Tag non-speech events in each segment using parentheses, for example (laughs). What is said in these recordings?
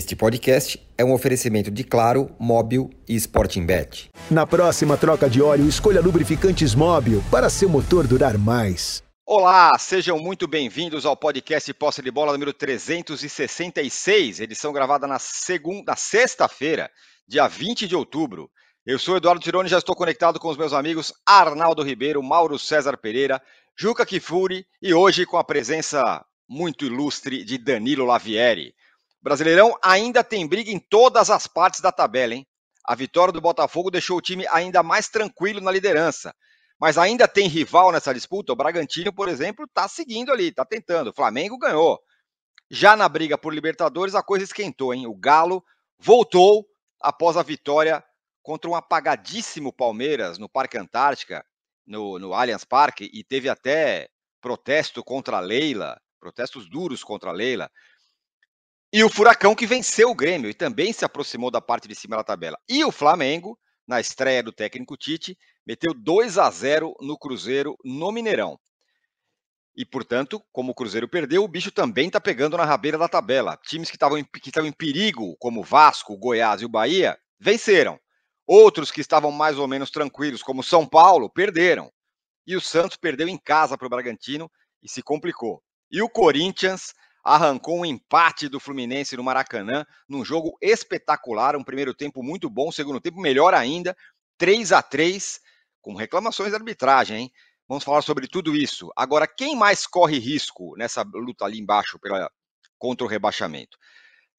Este podcast é um oferecimento de Claro, Móbil e Sporting Bet. Na próxima troca de óleo, escolha lubrificantes Móbil para seu motor durar mais. Olá, sejam muito bem-vindos ao podcast Posse de Bola número 366, edição gravada na segunda, sexta-feira, dia 20 de outubro. Eu sou Eduardo Tironi e já estou conectado com os meus amigos Arnaldo Ribeiro, Mauro César Pereira, Juca Kifuri e hoje com a presença muito ilustre de Danilo Lavieri. Brasileirão ainda tem briga em todas as partes da tabela, hein? A vitória do Botafogo deixou o time ainda mais tranquilo na liderança. Mas ainda tem rival nessa disputa. O Bragantino, por exemplo, está seguindo ali, está tentando. O Flamengo ganhou. Já na briga por Libertadores, a coisa esquentou, hein? O Galo voltou após a vitória contra um apagadíssimo Palmeiras no Parque Antártica, no, no Allianz Parque, e teve até protesto contra a Leila, protestos duros contra a Leila. E o Furacão que venceu o Grêmio e também se aproximou da parte de cima da tabela. E o Flamengo, na estreia do técnico Tite, meteu 2 a 0 no Cruzeiro no Mineirão. E, portanto, como o Cruzeiro perdeu, o bicho também está pegando na rabeira da tabela. Times que estavam em, em perigo, como Vasco, Goiás e o Bahia, venceram. Outros que estavam mais ou menos tranquilos, como São Paulo, perderam. E o Santos perdeu em casa para o Bragantino e se complicou. E o Corinthians arrancou um empate do Fluminense no Maracanã, num jogo espetacular, um primeiro tempo muito bom, segundo tempo melhor ainda, 3 a 3 com reclamações de arbitragem, hein? Vamos falar sobre tudo isso. Agora, quem mais corre risco nessa luta ali embaixo pela, contra o rebaixamento?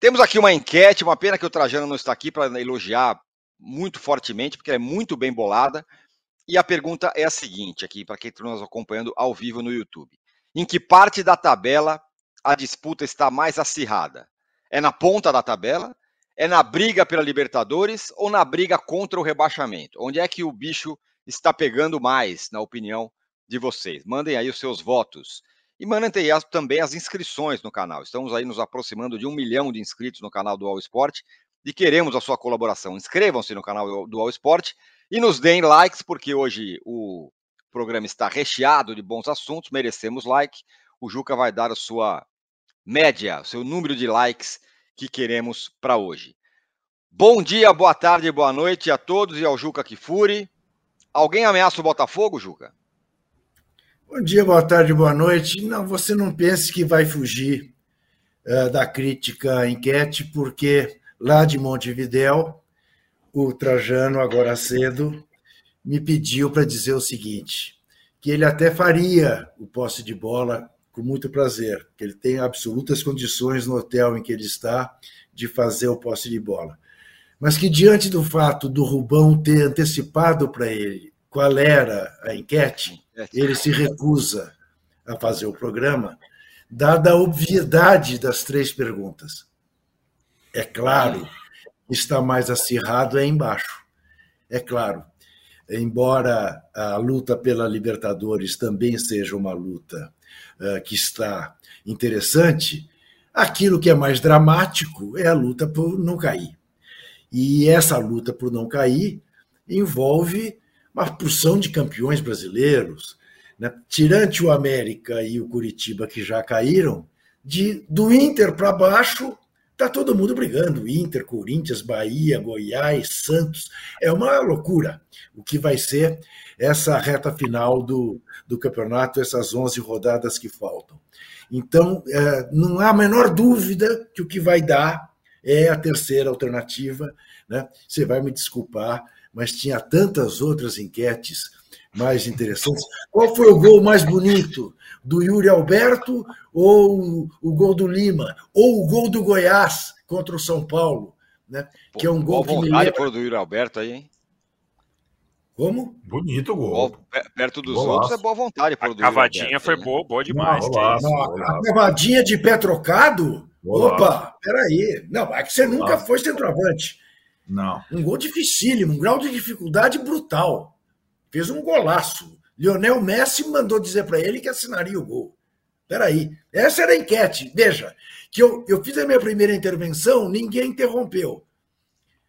Temos aqui uma enquete, uma pena que o Trajano não está aqui para elogiar muito fortemente, porque é muito bem bolada. E a pergunta é a seguinte, aqui, para quem está nos acompanhando ao vivo no YouTube. Em que parte da tabela a disputa está mais acirrada? É na ponta da tabela? É na briga pela Libertadores ou na briga contra o rebaixamento? Onde é que o bicho está pegando mais, na opinião de vocês? Mandem aí os seus votos. E mandem também as inscrições no canal. Estamos aí nos aproximando de um milhão de inscritos no canal do All Sport e queremos a sua colaboração. Inscrevam-se no canal do All Sport e nos deem likes, porque hoje o programa está recheado de bons assuntos, merecemos like. O Juca vai dar a sua média, o seu número de likes que queremos para hoje. Bom dia, boa tarde, boa noite a todos e ao Juca Kifuri. Alguém ameaça o Botafogo, Juca? Bom dia, boa tarde, boa noite. Não, você não pense que vai fugir uh, da crítica enquete, porque lá de Montevidéu, o Trajano, agora cedo, me pediu para dizer o seguinte: que ele até faria o posse de bola com muito prazer, que ele tem absolutas condições no hotel em que ele está de fazer o posse de bola mas que diante do fato do Rubão ter antecipado para ele qual era a enquete, ele se recusa a fazer o programa, dada a obviedade das três perguntas. É claro, está mais acirrado é embaixo. É claro, embora a luta pela Libertadores também seja uma luta uh, que está interessante, aquilo que é mais dramático é a luta por não cair. E essa luta por não cair envolve uma porção de campeões brasileiros, né? tirante o América e o Curitiba que já caíram, de do Inter para baixo tá todo mundo brigando, Inter, Corinthians, Bahia, Goiás, Santos, é uma loucura o que vai ser essa reta final do, do campeonato, essas 11 rodadas que faltam. Então, é, não há a menor dúvida que o que vai dar é a terceira alternativa. Né? Você vai me desculpar, mas tinha tantas outras enquetes mais interessantes. Qual foi o gol mais bonito? Do Yuri Alberto ou o gol do Lima? Ou o gol do Goiás contra o São Paulo? Né? Pô, que é um gol que me lembra... do Yuri Alberto aí, hein? Como? Bonito o gol. Perto dos Golaço. outros é boa vontade. A cavadinha foi né? boa, boa demais. Não, Não, a cavadinha de pé trocado Olá. Opa, peraí. Não, é que você nunca foi centroavante. Não. Um gol dificílimo, um grau de dificuldade brutal. Fez um golaço. Lionel Messi mandou dizer para ele que assinaria o gol. Peraí. Essa era a enquete. Veja, que eu, eu fiz a minha primeira intervenção, ninguém interrompeu.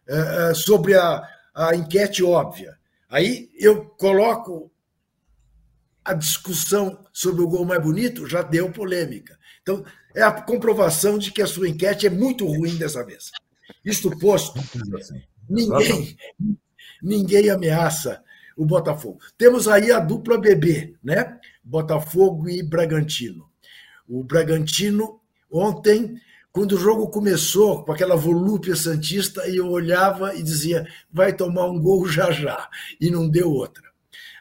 Uh, sobre a, a enquete óbvia. Aí eu coloco a discussão sobre o gol mais bonito já deu polêmica. Então, é a comprovação de que a sua enquete é muito ruim dessa vez. Isto posto, ninguém, ninguém ameaça o Botafogo. Temos aí a dupla BB, né? Botafogo e Bragantino. O Bragantino, ontem, quando o jogo começou, com aquela volúpia santista, eu olhava e dizia, vai tomar um gol já já, e não deu outra.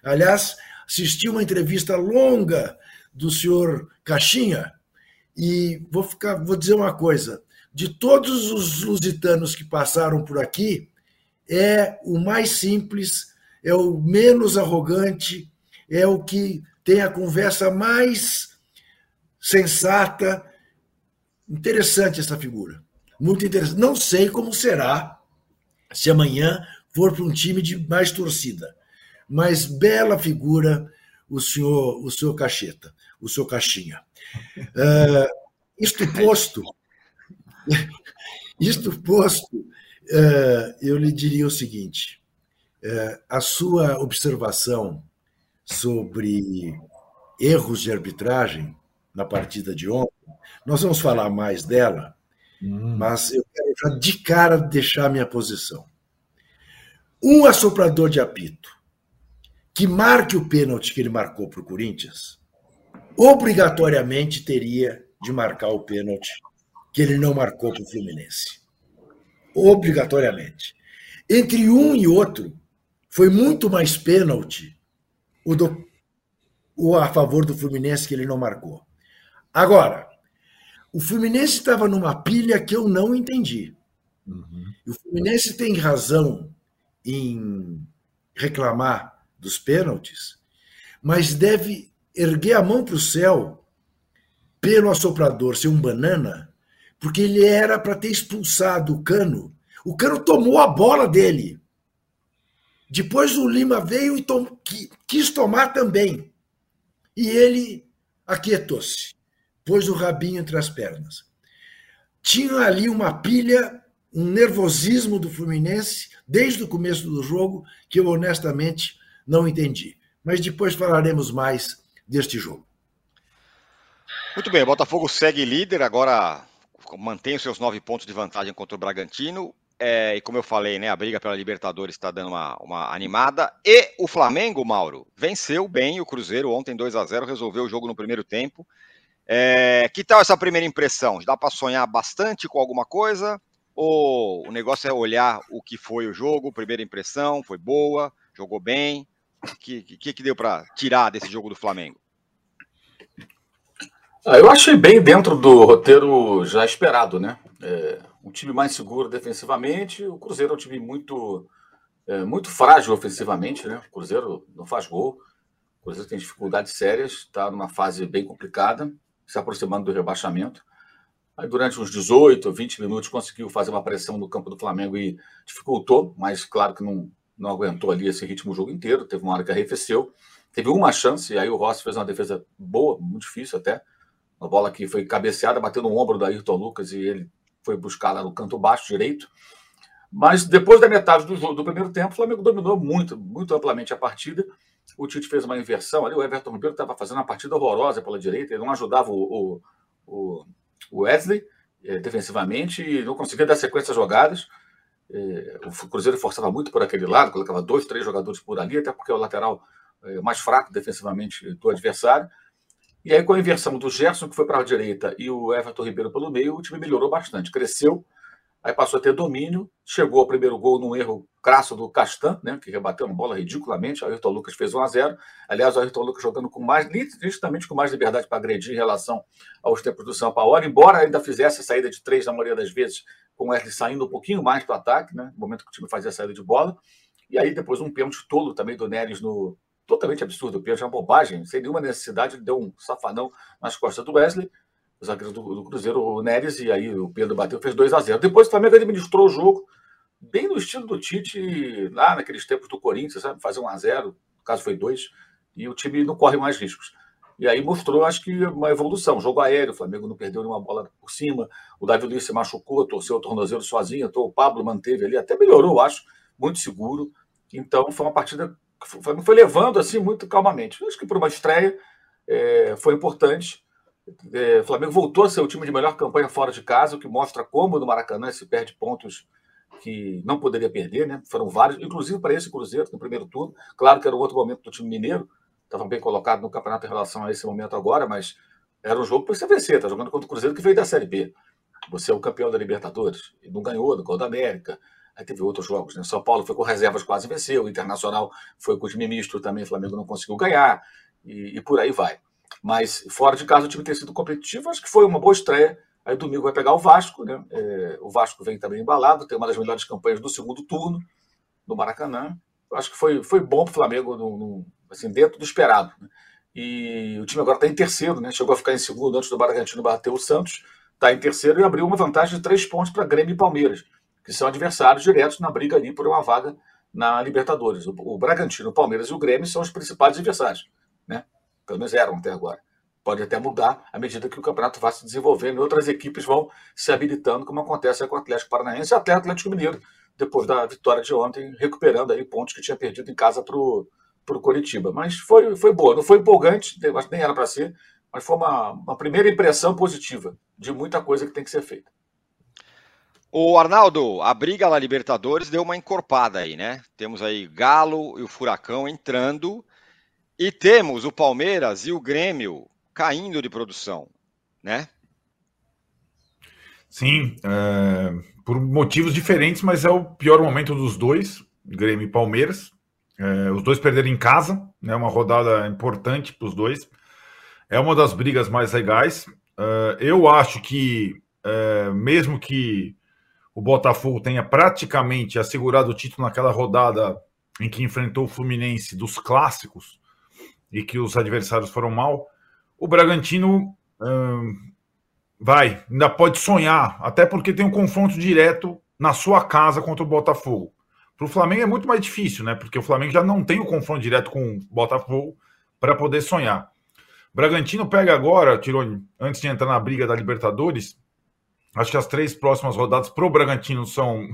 Aliás, assisti uma entrevista longa do senhor Caixinha, e vou, ficar, vou dizer uma coisa: de todos os lusitanos que passaram por aqui, é o mais simples, é o menos arrogante, é o que tem a conversa mais sensata. Interessante essa figura. Muito interessante. Não sei como será se amanhã for para um time de mais torcida. Mas bela figura o senhor, o senhor Cacheta, o senhor Caixinha. Uh, isto posto, (laughs) isto posto, uh, eu lhe diria o seguinte: a sua observação sobre erros de arbitragem na partida de ontem, nós vamos falar mais dela, hum. mas eu quero já de cara deixar minha posição. Um assoprador de apito que marque o pênalti que ele marcou para o Corinthians, obrigatoriamente teria de marcar o pênalti que ele não marcou para o Fluminense. Obrigatoriamente. Entre um e outro, foi muito mais pênalti o, do, o a favor do Fluminense que ele não marcou. Agora, o Fluminense estava numa pilha que eu não entendi. Uhum. O Fluminense tem razão em reclamar dos pênaltis, mas deve erguer a mão para o céu pelo assoprador ser um banana, porque ele era para ter expulsado o Cano. O Cano tomou a bola dele. Depois o Lima veio e tom, quis tomar também. E ele aquietou-se, pôs o rabinho entre as pernas. Tinha ali uma pilha, um nervosismo do Fluminense, desde o começo do jogo, que eu honestamente não entendi. Mas depois falaremos mais deste jogo. Muito bem, o Botafogo segue líder, agora mantém os seus nove pontos de vantagem contra o Bragantino. É, e como eu falei, né, a briga pela Libertadores está dando uma, uma animada. E o Flamengo, Mauro, venceu bem o Cruzeiro ontem 2 a 0 resolveu o jogo no primeiro tempo. É, que tal essa primeira impressão? Dá para sonhar bastante com alguma coisa? Ou o negócio é olhar o que foi o jogo, primeira impressão, foi boa, jogou bem? O que, que, que deu para tirar desse jogo do Flamengo? Ah, eu achei bem dentro do roteiro já esperado, né? É, um time mais seguro defensivamente, o Cruzeiro é um time muito, é, muito frágil ofensivamente, né? O Cruzeiro não faz gol, o Cruzeiro tem dificuldades sérias, está numa fase bem complicada, se aproximando do rebaixamento. Aí, durante uns 18, 20 minutos, conseguiu fazer uma pressão no campo do Flamengo e dificultou, mas claro que não, não aguentou ali esse ritmo o jogo inteiro. Teve uma hora que arrefeceu. Teve uma chance, e aí o Rossi fez uma defesa boa, muito difícil até. Uma bola que foi cabeceada, bateu no ombro do Ayrton Lucas e ele foi buscar lá no canto baixo direito. Mas depois da metade do jogo, do primeiro tempo, o Flamengo dominou muito, muito amplamente a partida. O Tite fez uma inversão ali. O Everton Ribeiro estava fazendo uma partida horrorosa pela direita, ele não ajudava o, o, o Wesley eh, defensivamente e não conseguia dar sequência às jogadas. É, o Cruzeiro forçava muito por aquele lado, colocava dois, três jogadores por ali, até porque é o lateral é, mais fraco defensivamente do adversário. E aí, com a inversão do Gerson, que foi para a direita, e o Everton Ribeiro pelo meio, o time melhorou bastante, cresceu, aí passou a ter domínio, chegou ao primeiro gol num erro crasso do Castan, né, que rebateu uma bola ridiculamente, o Ayrton Lucas fez 1 a 0 Aliás, o Ayrton Lucas jogando com mais, justamente com mais liberdade para agredir em relação aos tempos do São Paulo, embora ainda fizesse a saída de três na maioria das vezes, com o Wesley saindo um pouquinho mais para o ataque, né? No momento que o time fazia a saída de bola. E aí depois um pênalti tolo também do Neres no. Totalmente absurdo, o pênalti é uma bobagem, sem nenhuma necessidade, deu um safanão nas costas do Wesley, o zagueiro do, do Cruzeiro, o Neres, e aí o Pedro bateu, fez 2 a 0 Depois o Flamengo administrou o jogo, bem no estilo do Tite, lá naqueles tempos do Corinthians, sabe? Fazer 1 a 0 no caso foi 2, e o time não corre mais riscos. E aí mostrou, acho que, uma evolução. Jogo aéreo, o Flamengo não perdeu nenhuma bola por cima. O Davi Luiz se machucou, torceu o tornozelo sozinho. Então, o Pablo manteve ali, até melhorou, acho, muito seguro. Então, foi uma partida Flamengo foi levando assim muito calmamente. Acho que por uma estreia é, foi importante. É, o Flamengo voltou a ser o time de melhor campanha fora de casa, o que mostra como no Maracanã se perde pontos que não poderia perder, né? Foram vários, inclusive para esse Cruzeiro no primeiro turno. Claro que era um outro momento do time mineiro, estava bem colocado no campeonato em relação a esse momento agora, mas era um jogo para você vencer. Está jogando contra o Cruzeiro que veio da Série B. Você é o campeão da Libertadores e não ganhou do Gol da América. Aí teve outros jogos, né? São Paulo foi com reservas, quase venceu. O Internacional foi com o time misto também, o Flamengo não conseguiu ganhar. E, e, por aí vai. Mas fora de casa o time tem sido competitivo, acho que foi uma boa estreia. Aí domingo vai pegar o Vasco, né? É, o Vasco vem também embalado, tem uma das melhores campanhas do segundo turno no Maracanã. Acho que foi, foi bom para o Flamengo, no, no, assim, dentro do esperado. Né? E o time agora está em terceiro, né? Chegou a ficar em segundo antes do Bragantino bater o Santos, está em terceiro e abriu uma vantagem de três pontos para Grêmio e Palmeiras, que são adversários diretos na briga ali por uma vaga na Libertadores. O, o Bragantino, o Palmeiras e o Grêmio são os principais adversários, né? Pelo menos eram até agora. Pode até mudar à medida que o campeonato vai se desenvolvendo e outras equipes vão se habilitando, como acontece com o Atlético Paranaense e até o Atlético Mineiro, depois da vitória de ontem, recuperando aí pontos que tinha perdido em casa para o para o Coritiba. Mas foi, foi boa, não foi empolgante, acho que nem era para ser, mas foi uma, uma primeira impressão positiva de muita coisa que tem que ser feita. O Arnaldo, a briga lá Libertadores deu uma encorpada aí, né? Temos aí Galo e o Furacão entrando e temos o Palmeiras e o Grêmio caindo de produção, né? Sim, é, por motivos diferentes, mas é o pior momento dos dois, Grêmio e Palmeiras. É, os dois perderam em casa, né? Uma rodada importante para os dois. É uma das brigas mais legais. Uh, eu acho que, uh, mesmo que o Botafogo tenha praticamente assegurado o título naquela rodada em que enfrentou o Fluminense dos clássicos e que os adversários foram mal, o Bragantino uh, vai, ainda pode sonhar, até porque tem um confronto direto na sua casa contra o Botafogo. Para o Flamengo é muito mais difícil, né? Porque o Flamengo já não tem o confronto direto com o Botafogo para poder sonhar. Bragantino pega agora, Tironi, antes de entrar na briga da Libertadores, acho que as três próximas rodadas para o Bragantino são,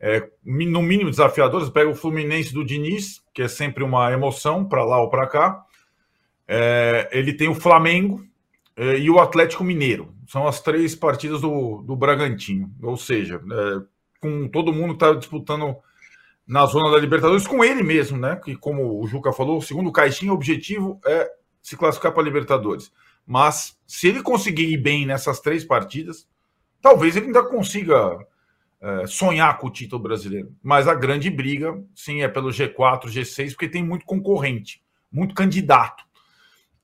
é, no mínimo, desafiadoras. Pega o Fluminense do Diniz, que é sempre uma emoção para lá ou para cá. É, ele tem o Flamengo é, e o Atlético Mineiro. São as três partidas do, do Bragantino. Ou seja, é, com todo mundo que está disputando na zona da Libertadores com ele mesmo, né? Que, como o Juca falou, segundo o Caixinha, o objetivo é se classificar para a Libertadores. Mas se ele conseguir ir bem nessas três partidas, talvez ele ainda consiga é, sonhar com o título brasileiro. Mas a grande briga, sim, é pelo G4, G6, porque tem muito concorrente, muito candidato.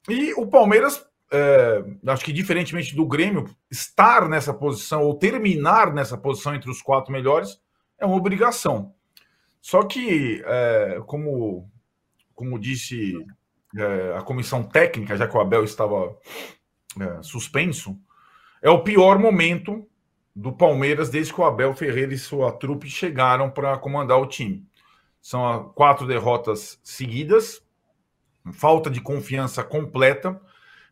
E o Palmeiras, é, acho que diferentemente do Grêmio, estar nessa posição ou terminar nessa posição entre os quatro melhores é uma obrigação. Só que, é, como, como disse é, a comissão técnica, já que o Abel estava é, suspenso, é o pior momento do Palmeiras desde que o Abel Ferreira e sua trupe chegaram para comandar o time. São quatro derrotas seguidas, falta de confiança completa,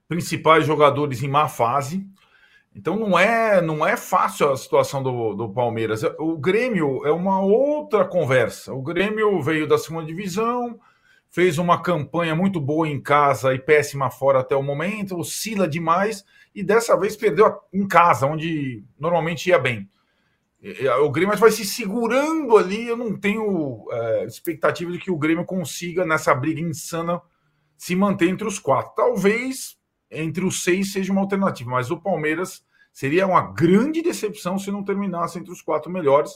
principais jogadores em má fase. Então não é não é fácil a situação do, do Palmeiras. O Grêmio é uma outra conversa. O Grêmio veio da segunda divisão, fez uma campanha muito boa em casa e péssima fora até o momento, oscila demais e dessa vez perdeu em casa, onde normalmente ia bem. O Grêmio vai se segurando ali. Eu não tenho é, expectativa de que o Grêmio consiga, nessa briga insana, se manter entre os quatro. Talvez entre os seis seja uma alternativa, mas o Palmeiras seria uma grande decepção se não terminasse entre os quatro melhores.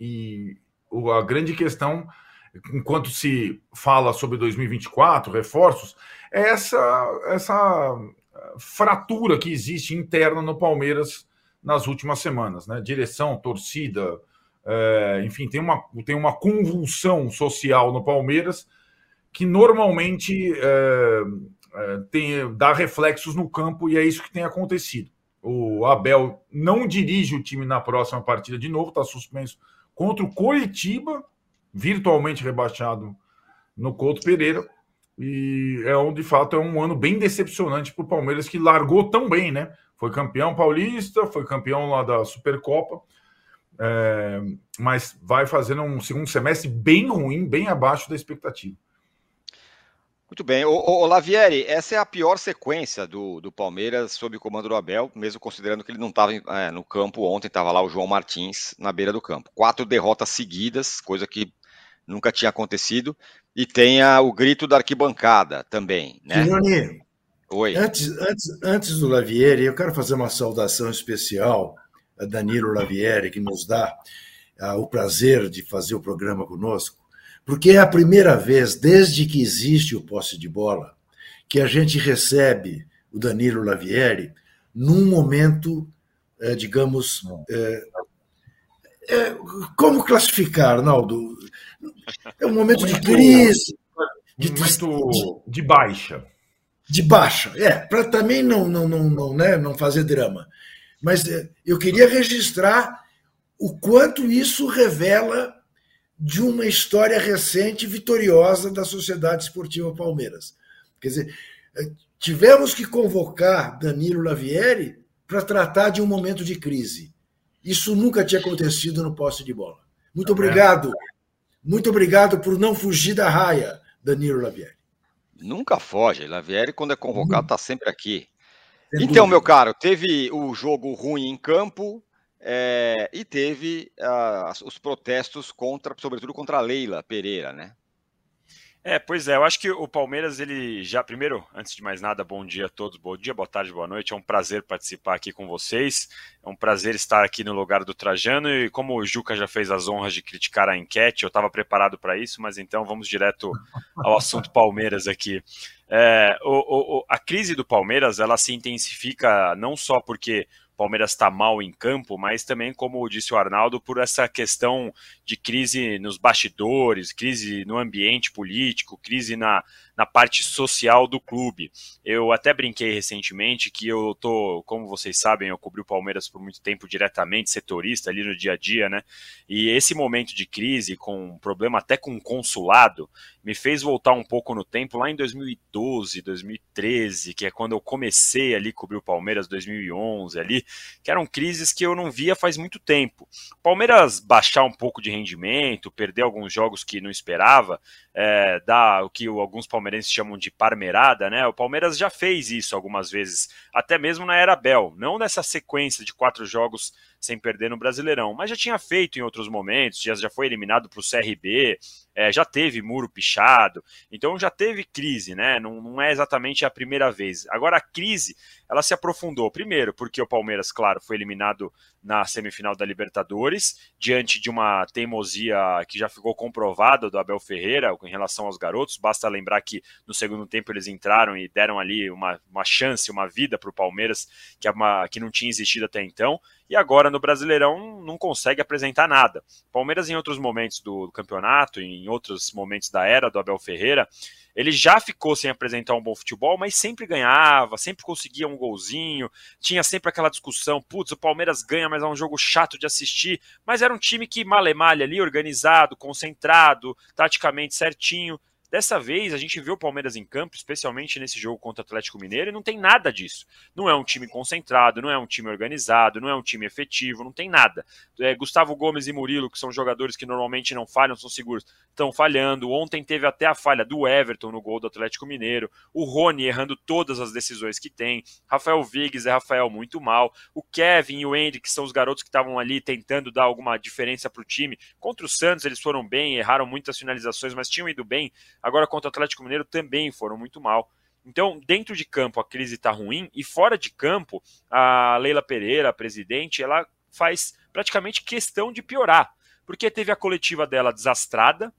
E a grande questão, enquanto se fala sobre 2024, reforços, é essa, essa fratura que existe interna no Palmeiras nas últimas semanas, né? Direção, torcida, é, enfim, tem uma, tem uma convulsão social no Palmeiras que normalmente é, é, tem, dá reflexos no campo e é isso que tem acontecido. O Abel não dirige o time na próxima partida de novo, está suspenso contra o Coritiba, virtualmente rebaixado no Couto Pereira. E é um, de fato, é um ano bem decepcionante para o Palmeiras, que largou tão bem, né? Foi campeão paulista, foi campeão lá da Supercopa. é, mas vai fazendo um segundo semestre bem ruim, bem abaixo da expectativa. Muito bem. O, Lavieri, essa é a pior sequência do, do Palmeiras sob o comando do Abel, mesmo considerando que ele não estava é, no campo ontem, estava lá o João Martins na beira do campo. Quatro derrotas seguidas, coisa que nunca tinha acontecido, e tem a, o grito da arquibancada também, né? Tironi, Oi. Antes, antes, antes do Lavieri, eu quero fazer uma saudação especial a Danilo Lavieri, que nos dá uh, o prazer de fazer o programa conosco porque é a primeira vez, desde que existe o posse de bola, que a gente recebe o Danilo Lavieri num momento, é, digamos. É, é, como classificar, Arnaldo? É um momento de crise. De, momento de baixa. De baixa, é, para também não, não, não, não, né, não fazer drama. Mas é, eu queria registrar o quanto isso revela de uma história recente vitoriosa da Sociedade Esportiva Palmeiras. Quer dizer, eh, tivemos que convocar Danilo Lavieri para tratar de um momento de crise. Isso nunca tinha acontecido no poste de bola. Muito obrigado. Muito obrigado por não fugir da raia, Danilo Lavieri. Nunca foge. Lavieri, quando é convocado, está sempre aqui. Então, meu caro, teve o jogo ruim em campo, é, e teve uh, os protestos contra, sobretudo contra a Leila Pereira, né? É, pois é, eu acho que o Palmeiras, ele já, primeiro, antes de mais nada, bom dia a todos, bom dia, boa tarde, boa noite, é um prazer participar aqui com vocês, é um prazer estar aqui no lugar do Trajano, e como o Juca já fez as honras de criticar a enquete, eu estava preparado para isso, mas então vamos direto ao assunto Palmeiras aqui. É, o, o, a crise do Palmeiras, ela se intensifica não só porque Palmeiras está mal em campo, mas também, como disse o Arnaldo, por essa questão de crise nos bastidores, crise no ambiente político, crise na, na parte social do clube. Eu até brinquei recentemente que eu tô, como vocês sabem, eu cobri o Palmeiras por muito tempo diretamente, setorista ali no dia a dia, né? E esse momento de crise, com um problema até com o consulado, me fez voltar um pouco no tempo, lá em 2012, 2013, que é quando eu comecei ali a cobrir o Palmeiras, 2011 ali, que eram crises que eu não via faz muito tempo. Palmeiras baixar um pouco de rendimento, perder alguns jogos que não esperava, é, dar o que alguns palmeirenses chamam de parmerada, né? O Palmeiras já fez isso algumas vezes, até mesmo na era Bel, não nessa sequência de quatro jogos sem perder no Brasileirão, mas já tinha feito em outros momentos, já, já foi eliminado para o CRB, é, já teve muro pichado, então já teve crise, né? Não, não é exatamente a primeira vez. Agora a crise ela se aprofundou, primeiro, porque o Palmeiras, claro, foi eliminado na semifinal da Libertadores, diante de uma teimosia que já ficou comprovada do Abel Ferreira em relação aos garotos. Basta lembrar que no segundo tempo eles entraram e deram ali uma, uma chance, uma vida para o Palmeiras que, é uma, que não tinha existido até então e agora no Brasileirão não consegue apresentar nada. Palmeiras, em outros momentos do, campeonato, em outros momentos da era do Abel Ferreira, ele já ficou sem apresentar um bom futebol, mas sempre ganhava, sempre conseguia um golzinho, tinha sempre aquela discussão, putz, o Palmeiras ganha, mas é um jogo chato de assistir, mas era um time que malemalha ali, organizado, concentrado, taticamente certinho, Dessa vez, a gente viu o Palmeiras em campo, especialmente nesse jogo contra o Atlético Mineiro, e não tem nada disso. Não é um time concentrado, não é um time organizado, não é um time efetivo, não tem nada. É, Gustavo Gomes e Murilo, que são jogadores que normalmente não falham, são seguros, estão falhando. Ontem teve até a falha do Everton no gol do Atlético Mineiro. O Rony errando todas as decisões que tem. Rafael Viggs é Rafael muito mal. O Kevin e o Andy, que são os garotos que estavam ali tentando dar alguma diferença para o time. Contra o Santos, eles foram bem, erraram muitas finalizações, mas tinham ido bem Agora contra o Atlético Mineiro também foram muito mal. Então, dentro de campo a crise está ruim e fora de campo, a Leila Pereira, a presidente, ela faz praticamente questão de piorar, porque teve a coletiva dela desastrada,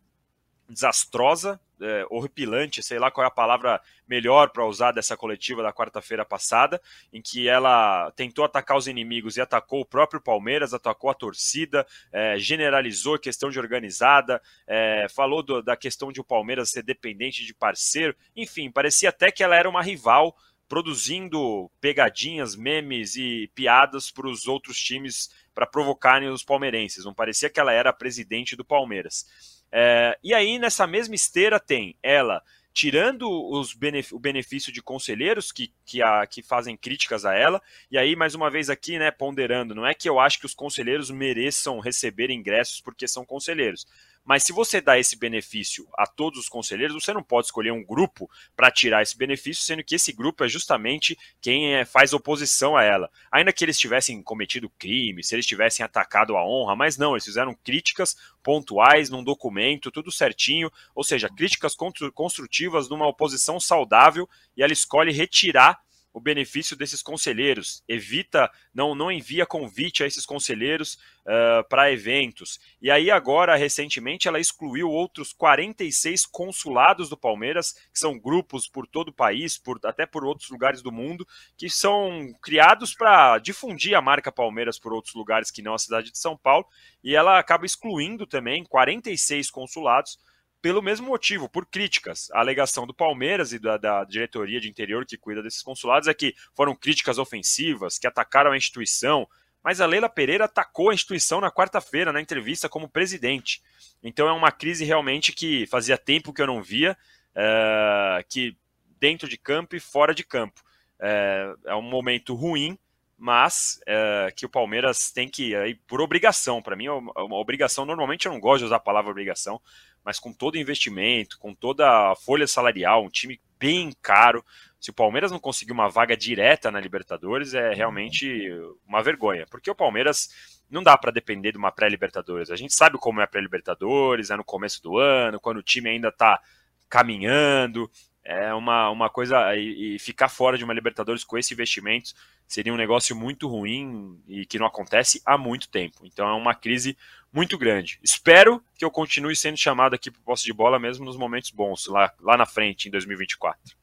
desastrosa, é, horripilante, sei lá qual é a palavra melhor para usar dessa coletiva da quarta-feira passada, em que ela tentou atacar os inimigos e atacou o próprio Palmeiras, atacou a torcida, é, generalizou a questão de organizada, é, falou do, da questão de o Palmeiras ser dependente de parceiro, enfim, parecia até que ela era uma rival produzindo pegadinhas, memes e piadas para os outros times para provocarem os palmeirenses. Não parecia que ela era a presidente do Palmeiras. É, e aí, nessa mesma esteira, tem ela tirando os benef o benefício de conselheiros que, que, a, que fazem críticas a ela. E aí, mais uma vez aqui, né, ponderando, não é que eu acho que os conselheiros mereçam receber ingressos porque são conselheiros. Mas se você dá esse benefício a todos os conselheiros, você não pode escolher um grupo para tirar esse benefício, sendo que esse grupo é justamente quem é, faz oposição a ela. Ainda que eles tivessem cometido crime, se eles tivessem atacado a honra, mas não, eles fizeram críticas pontuais num documento, tudo certinho, ou seja, críticas construtivas numa oposição saudável, e ela escolhe retirar o benefício desses conselheiros, evita, não, não envia convite a esses conselheiros uh, para eventos. E aí, agora, recentemente, ela excluiu outros 46 consulados do Palmeiras, que são grupos por todo o país, por, até por outros lugares do mundo, que são criados para difundir a marca Palmeiras por outros lugares que não a cidade de São Paulo. E ela acaba excluindo também 46 consulados pelo mesmo motivo, por críticas. A alegação do Palmeiras e da, da, diretoria de interior que cuida desses consulados é que foram críticas ofensivas, que atacaram a instituição. Mas a Leila Pereira atacou a instituição na quarta-feira, na entrevista como presidente. Então é uma crise realmente que fazia tempo que eu não via, é, que dentro de campo e fora de campo. É, é um momento ruim, mas é, que o Palmeiras tem que, aí, por obrigação, para mim é uma, uma obrigação. Normalmente eu não gosto de usar a palavra obrigação, mas com todo investimento, com toda a folha salarial, um time bem caro. Se o Palmeiras não conseguir uma vaga direta na Libertadores, é realmente uma vergonha, porque o Palmeiras não dá para depender de uma pré-Libertadores. A gente sabe como é a pré-Libertadores, é no começo do ano, quando o time ainda está caminhando, é uma, uma coisa. E, e, ficar fora de uma Libertadores com esse investimento seria um negócio muito ruim e que não acontece há muito tempo. Então é uma crise muito grande. Espero que eu continue sendo chamado aqui para o posse de bola mesmo nos momentos bons, lá, lá na frente, em 2024.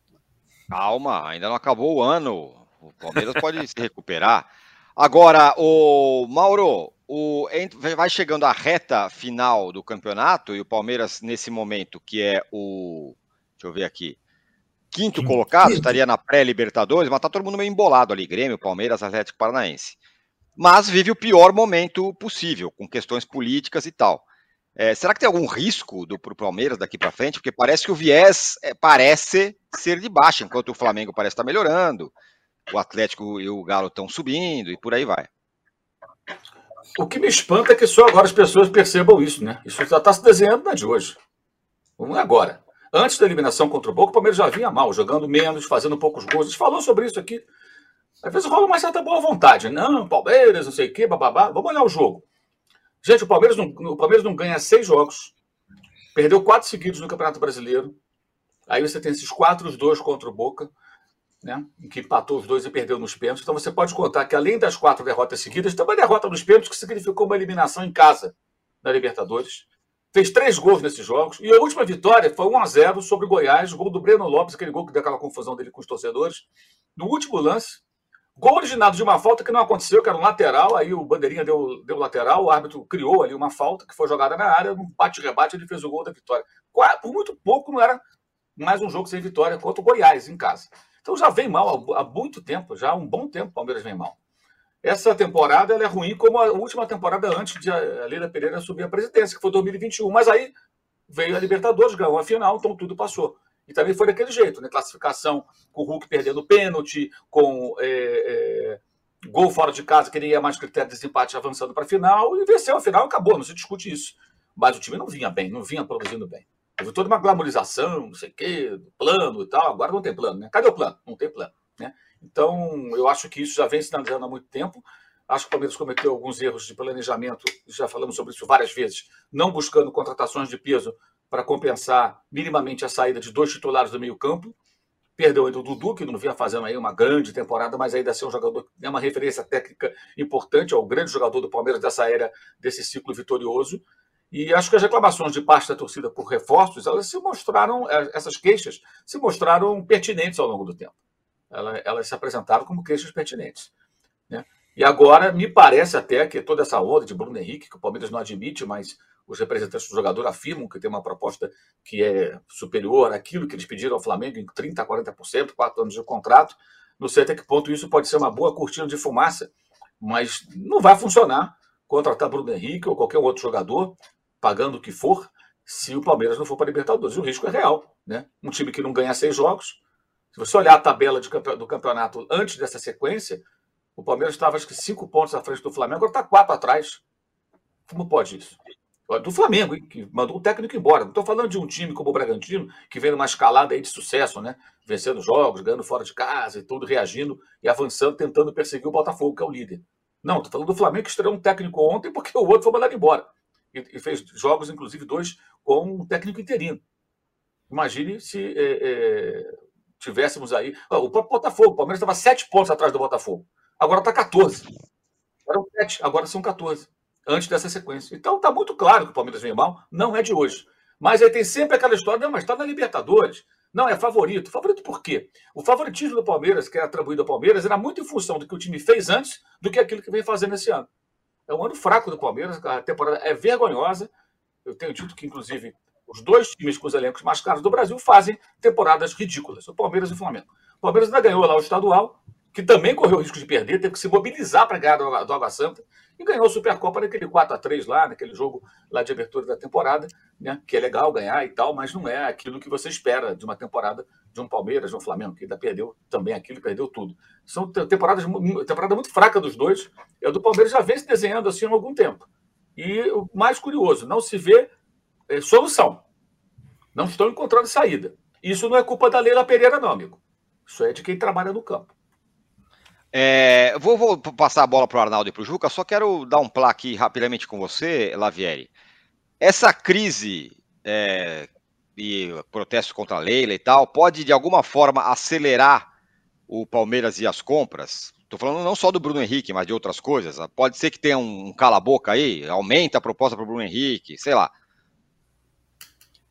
Calma, ainda não acabou o ano. O Palmeiras pode se recuperar. Agora, o Mauro, o, vai chegando a reta final do campeonato e o Palmeiras, nesse momento, que é o. Deixa eu ver aqui quinto colocado, estaria na pré-Libertadores, mas tá todo mundo meio embolado ali, Grêmio, Palmeiras, Atlético Paranaense. Mas vive o pior momento possível, com questões políticas e tal. É, será que tem algum risco do pro Palmeiras daqui para frente? Porque parece que o viés é, parece ser de baixo, enquanto o Flamengo parece estar tá melhorando, o Atlético e o Galo estão subindo e por aí vai. O que me espanta é que só agora as pessoas percebam isso, né? Isso já está se desenhando na de hoje. Vamos agora. Antes da eliminação contra o Boca, o Palmeiras já vinha mal, jogando menos, fazendo poucos gols. A gente falou sobre isso aqui. Às vezes rola uma certa boa vontade. Não, Palmeiras, não sei o quê, bababá. Vamos olhar o jogo. Gente, o Palmeiras não, o Palmeiras não ganha seis jogos. Perdeu quatro seguidos no Campeonato Brasileiro. Aí você tem esses quatro, os dois contra o Boca, né? Em que empatou os dois e perdeu nos pênaltis. Então você pode contar que, além das quatro derrotas seguidas, tem uma derrota nos pênaltis que significou uma eliminação em casa da Libertadores fez três gols nesses jogos. E a última vitória foi 1 a 0 sobre o Goiás, gol do Breno Lopes, aquele gol que deu aquela confusão dele com os torcedores. No último lance, gol originado de uma falta que não aconteceu, que era um lateral, aí o Bandeirinha deu, deu lateral, o árbitro criou ali uma falta que foi jogada na área, num bate-rebate ele fez o gol da vitória. Por muito pouco não era mais um jogo sem vitória contra o Goiás em casa. Então já vem mal há muito tempo, já há um bom tempo o Palmeiras vem mal. Essa temporada ela é ruim como a última temporada antes de a Leila Pereira subir a presidência, que foi 2021. Mas aí veio a Libertadores, ganhou a final, então tudo passou. E também foi daquele jeito, né? Classificação com o Hulk perdendo pênalti, com é, é, gol fora de casa, que nem ia mais critério de desempate avançando para a final, e venceu a final, acabou, não se discute isso. Mas o time não vinha bem, não vinha produzindo bem. Houve toda uma glamorização, não sei o quê, plano e tal. Agora não tem plano, né? Cadê o plano? Não tem plano, né? Então, eu acho que isso já vem sinalizando há muito tempo. Acho que o Palmeiras cometeu alguns erros de planejamento, já falamos sobre isso várias vezes, não buscando contratações de peso para compensar minimamente a saída de dois titulares do meio-campo. Perdeu ainda o Dudu, que não vinha fazendo aí uma grande temporada, mas ainda ser um jogador, é uma referência técnica importante, é o grande jogador do Palmeiras dessa era, desse ciclo vitorioso. E acho que as reclamações de parte da torcida por reforços, elas se mostraram, eh, essas queixas se mostraram pertinentes ao longo do tempo ela, elas se apresentaram como queixas pertinentes. Né? E agora, me parece até que toda essa onda de Bruno Henrique, que o Palmeiras não admite, mas os representantes do jogador afirmam que tem uma proposta que é superior àquilo que eles pediram ao Flamengo em 30%, 40%, quatro anos de contrato. Não sei até que ponto isso pode ser uma boa cortina de fumaça, mas não vai funcionar contratar Bruno Henrique ou qualquer outro jogador, pagando o que for, se o Palmeiras não for para a Libertadores. O risco é real. Né? Um time que não ganha seis jogos. Se você olhar a tabela do campeonato antes dessa sequência, o Palmeiras estava, acho que, cinco pontos à frente do Flamengo, agora está quatro atrás. Como pode isso? Do Flamengo, que mandou o técnico embora. Não estou falando de um time como o Bragantino, que vem numa escalada aí de sucesso, né? Vencendo jogos, ganhando fora de casa e tudo, reagindo e avançando, tentando perseguir o Botafogo, que é o líder. Não, estou falando do Flamengo que estreou um técnico ontem porque o outro foi mandado embora. E, e fez jogos, inclusive, dois com um técnico interino. Imagine se é, é, tivéssemos aí. O próprio Botafogo, o Palmeiras estava sete pontos atrás do Botafogo. Agora está 14. Eram sete, agora são 14 antes dessa sequência. Então está muito claro que o Palmeiras vem mal, não é de hoje. Mas aí tem sempre aquela história, não, mas está na Libertadores. Não, é favorito. Favorito por quê? O favoritismo do Palmeiras, que é atribuído ao Palmeiras, era muito em função do que o time fez antes do que aquilo que vem fazendo esse ano. É um ano fraco do Palmeiras, a temporada é vergonhosa. Eu tenho dito que, inclusive, os dois times com os elencos mais caros do Brasil fazem temporadas ridículas, o Palmeiras e o Flamengo. O Palmeiras ainda ganhou lá o estadual, que também correu o risco de perder, teve que se mobilizar para ganhar do, Água Santa e ganhou a Supercopa naquele 4 a 3 lá, naquele jogo lá de abertura da temporada, né? Que é legal ganhar e tal, mas não é aquilo que você espera de uma temporada de um Palmeiras, de um Flamengo, que ainda perdeu também aquilo, perdeu tudo. São temporadas temporada muito fraca dos dois. E a do Palmeiras já vem se desenhando assim há algum tempo. E o mais curioso, não se vê é, solução. Não estão encontrando saída. Isso não é culpa da Leila Pereira, não, amigo. Isso é de quem trabalha no campo. É, vou, vou, passar a bola para o Arnaldo e para o Juca, só quero dar um plá aqui rapidamente com você, Lavieri. Essa crise é, e protesto contra a Leila e tal, pode de alguma forma acelerar o Palmeiras e as compras? Estou falando não só do Bruno Henrique, mas de outras coisas. Pode ser que tenha um cala-boca aí, aumenta a proposta para o Bruno Henrique, sei lá.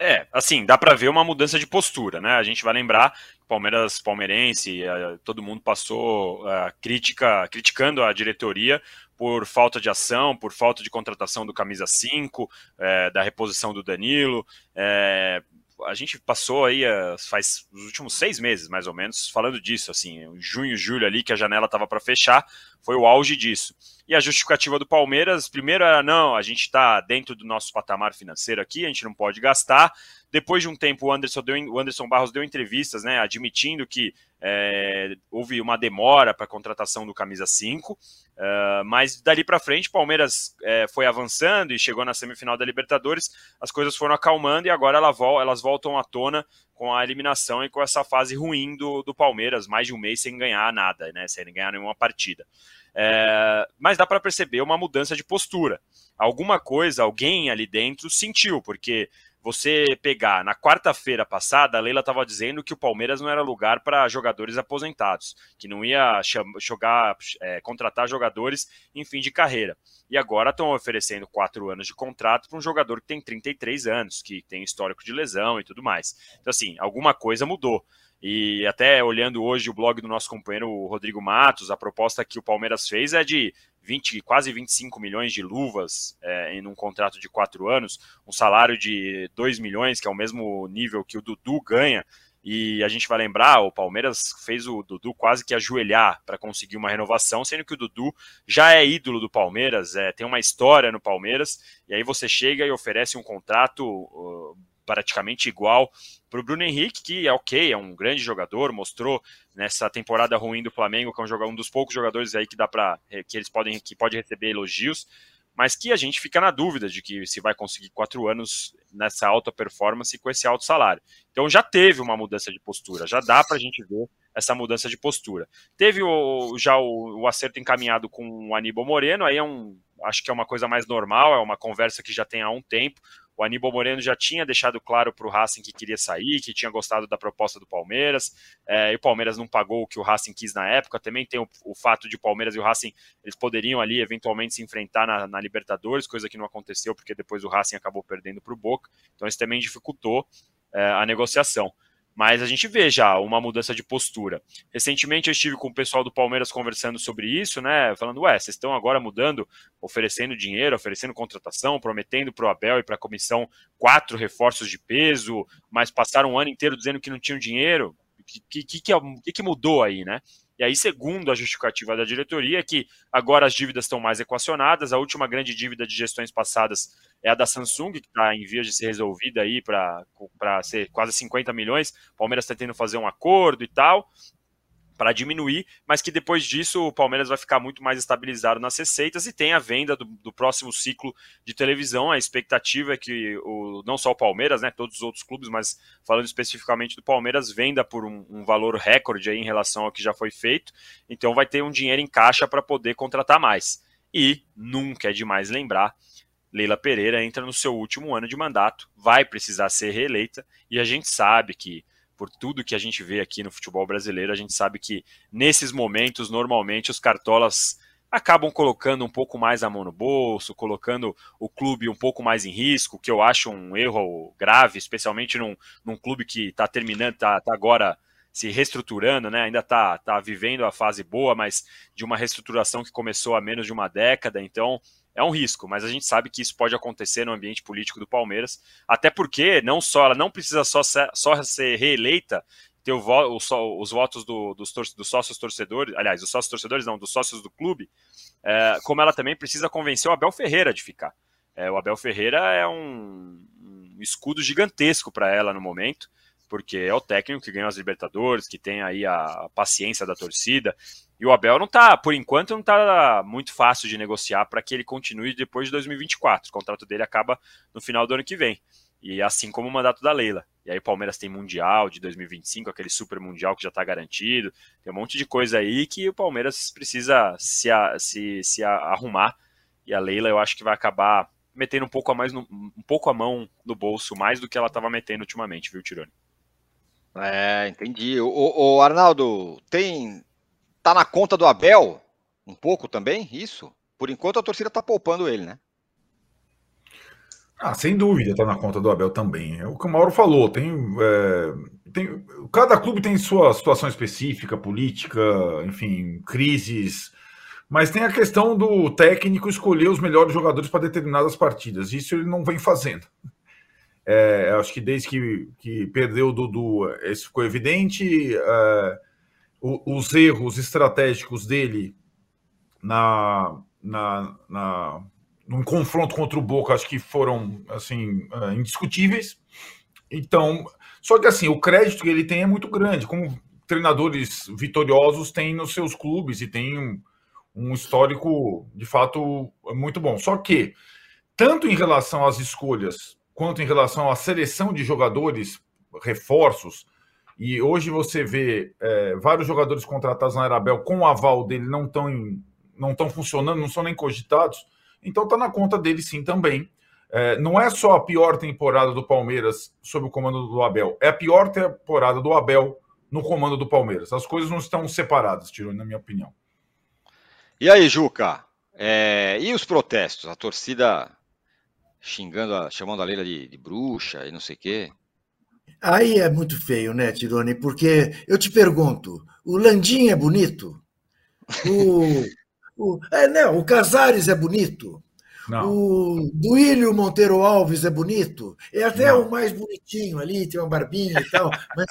É, assim, dá para ver uma mudança de postura, né? A gente vai lembrar Palmeiras palmeirense, eh, todo mundo passou a eh, crítica, criticando a diretoria por falta de ação, por falta de contratação do camisa 5, é, eh, da reposição do Danilo. É, a gente passou aí faz os últimos seis meses, mais ou menos, falando disso, assim, junho, julho ali, que a janela estava para fechar, foi o auge disso. E a justificativa do Palmeiras, primeiro era, não, a gente está dentro do nosso patamar financeiro aqui, a gente não pode gastar, depois de um tempo, o Anderson, deu, o Anderson Barros deu entrevistas, né, admitindo que é, houve uma demora para a contratação do camisa 5, uh, é, mas dali para frente, o Palmeiras é, foi avançando e chegou na semifinal da Libertadores, as coisas foram acalmando e agora ela, elas voltam à tona com a eliminação e com essa fase ruim do, do Palmeiras, mais de um mês sem ganhar nada, né, sem ganhar nenhuma partida. É, mas dá para perceber uma mudança de postura. Alguma coisa, alguém ali dentro sentiu, porque você pegar na quarta-feira passada, a Leila estava dizendo que o Palmeiras não era lugar para jogadores aposentados, que não ia jogar, é, contratar jogadores em fim de carreira. E agora estão oferecendo quatro anos de contrato para um jogador que tem 33 anos, que tem histórico de lesão e tudo mais. Então, assim, alguma coisa mudou. E até olhando hoje o blog do nosso companheiro Rodrigo Matos, a proposta que o Palmeiras fez é de 20, quase 25 milhões de luvas é, em um contrato de quatro anos, um salário de 2 milhões, que é o mesmo nível que o Dudu ganha. E a gente vai lembrar, o Palmeiras fez o Dudu quase que ajoelhar para conseguir uma renovação, sendo que o Dudu já é ídolo do Palmeiras, é, tem uma história no Palmeiras, e aí você chega e oferece um contrato uh, praticamente igual para o Bruno Henrique, que é ok, é um grande jogador, mostrou nessa temporada ruim do Flamengo, que é um, um dos poucos jogadores aí que dá para que eles podem que pode receber elogios, mas que a gente fica na dúvida de que se vai conseguir quatro anos nessa alta performance com esse alto salário. Então já teve uma mudança de postura, já dá para a gente ver essa mudança de postura. Teve o, já o, o acerto encaminhado com o Aníbal Moreno, aí é um, acho que é uma coisa mais normal, é uma conversa que já tem há um tempo. O Aníbal Moreno já tinha deixado claro para o Racing que queria sair, que tinha gostado da proposta do Palmeiras, é, e o Palmeiras não pagou o que o Racing quis na época. Também tem o, o fato de o Palmeiras e o Racing eles poderiam ali eventualmente se enfrentar na, na Libertadores, coisa que não aconteceu porque depois o Racing acabou perdendo para o Boca. Então isso também dificultou é, a negociação mas a gente vê já uma mudança de postura. Recentemente eu estive com o pessoal do Palmeiras conversando sobre isso, né? Falando, ué, vocês estão agora mudando, oferecendo dinheiro, oferecendo contratação, prometendo para o Abel e para a comissão quatro reforços de peso, mas passaram um ano inteiro dizendo que não tinham dinheiro. O que, que, que, que, que mudou aí, né? E aí, segundo a justificativa da diretoria, é que agora as dívidas estão mais equacionadas, a última grande dívida de gestões passadas é a da Samsung, que está em vias de ser resolvida aí para ser quase 50 milhões. O Palmeiras está tentando fazer um acordo e tal para diminuir, mas que depois disso o Palmeiras vai ficar muito mais estabilizado nas receitas e tem a venda do, do, próximo ciclo de televisão. A expectativa é que o, não só o Palmeiras, né, todos os outros clubes, mas falando especificamente do Palmeiras, venda por um, um valor recorde em relação ao que já foi feito. Então vai ter um dinheiro em caixa para poder contratar mais. E nunca é demais lembrar Leila Pereira entra no seu último ano de mandato, vai precisar ser reeleita, e a gente sabe que, por tudo que a gente vê aqui no futebol brasileiro, a gente sabe que nesses momentos, normalmente, os cartolas acabam colocando um pouco mais a mão no bolso, colocando o clube um pouco mais em risco, que eu acho um erro grave, especialmente num, num clube que está terminando, está tá agora se reestruturando, né? Ainda está tá vivendo a fase boa, mas de uma reestruturação que começou há menos de uma década, então é um risco, mas a gente sabe que isso pode acontecer no ambiente político do Palmeiras, até porque não só ela não precisa só ser, só ser reeleita, ter o, os, os votos do, dos, tor dos, sócios torcedores, aliás, dos sócios torcedores não, dos sócios do clube, é, como ela também precisa convencer o Abel Ferreira de ficar. É, o Abel Ferreira é um, um escudo gigantesco para ela no momento, porque é o técnico que ganhou as Libertadores, que tem aí a paciência da torcida, e o Abel não tá, por enquanto, não tá muito fácil de negociar para que ele continue depois de 2024. O contrato dele acaba no final do ano que vem. E assim como o mandato da Leila. E aí o Palmeiras tem Mundial de 2025, aquele Super Mundial que já está garantido. Tem um monte de coisa aí que o Palmeiras precisa se, se, se arrumar. E a Leila eu acho que vai acabar metendo um pouco a mais no, um pouco a mão no bolso, mais do que ela estava metendo ultimamente, viu, Tirone? É, entendi. O, o, Arnaldo, tem Tá na conta do Abel um pouco também, isso? Por enquanto a torcida tá poupando ele, né? Ah, sem dúvida, tá na conta do Abel também. É o que o Mauro falou, tem, é, tem cada clube tem sua situação específica, política, enfim, crises, mas tem a questão do técnico escolher os melhores jogadores para determinadas partidas. Isso ele não vem fazendo. É, acho que desde que, que perdeu o Dudu, isso ficou evidente. É, os erros estratégicos dele na, na, na num confronto contra o Boca, acho que foram assim uh, indiscutíveis. Então, só que assim, o crédito que ele tem é muito grande, como treinadores vitoriosos têm nos seus clubes e tem um, um histórico de fato muito bom. Só que tanto em relação às escolhas quanto em relação à seleção de jogadores, reforços, e hoje você vê é, vários jogadores contratados na Arabel com o aval dele não estão não estão funcionando, não são nem cogitados. Então está na conta dele sim também. É, não é só a pior temporada do Palmeiras sob o comando do Abel, é a pior temporada do Abel no comando do Palmeiras. As coisas não estão separadas, Tironi, na minha opinião. E aí, Juca? É, e os protestos? A torcida xingando, a, chamando a Leila de, de bruxa e não sei o quê. Aí é muito feio, né, Tirone? Porque eu te pergunto: o Landim é bonito? O, (laughs) o, é, não, o Casares é bonito? Não. O Duílio Monteiro Alves é bonito, é até não. o mais bonitinho ali, tem uma barbinha e tal, (laughs) mas,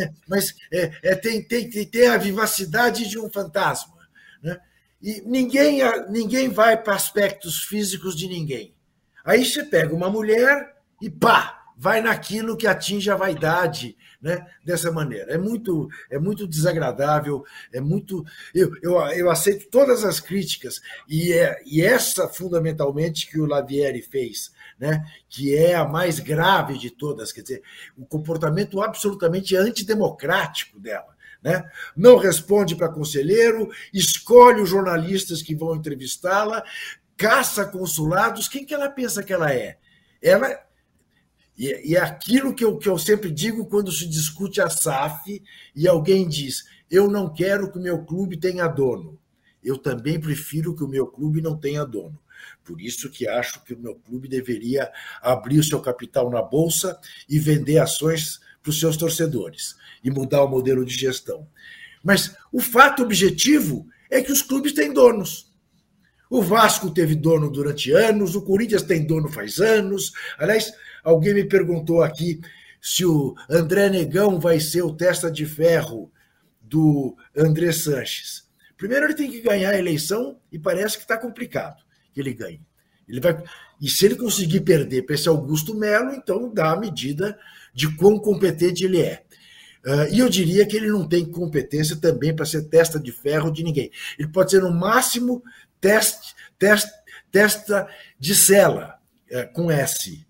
é, mas é, é, tem, tem, tem a vivacidade de um fantasma. Né? E ninguém, ninguém vai para aspectos físicos de ninguém. Aí você pega uma mulher e pá, vai naquilo que atinge a vaidade, né? Dessa maneira. É muito, é muito desagradável, é muito. Eu, eu, eu aceito todas as críticas, e, é, e essa, fundamentalmente, que o Lavieri fez, né? que é a mais grave de todas, quer dizer, o comportamento absolutamente antidemocrático dela. Né? Não responde para conselheiro, escolhe os jornalistas que vão entrevistá-la, caça consulados. Quem que ela pensa que ela é? Ela e, e é aquilo que eu, que eu sempre digo quando se discute a SAF e alguém diz: eu não quero que o meu clube tenha dono. Eu também prefiro que o meu clube não tenha dono. Por isso que acho que o meu clube deveria abrir o seu capital na bolsa e vender ações para os seus torcedores e mudar o modelo de gestão. Mas o fato objetivo é que os clubes têm donos. O Vasco teve dono durante anos, o Corinthians tem dono faz anos. Aliás, Alguém me perguntou aqui se o André Negão vai ser o testa de ferro do André Sanches. Primeiro, ele tem que ganhar a eleição e parece que está complicado que ele ganhe. Ele vai, e se ele conseguir perder para esse Augusto Melo, então dá a medida de quão competente ele é. Uh, e eu diria que ele não tem competência também para ser testa de ferro de ninguém. Ele pode ser, no máximo, teste, teste, testa de cela, uh, com S,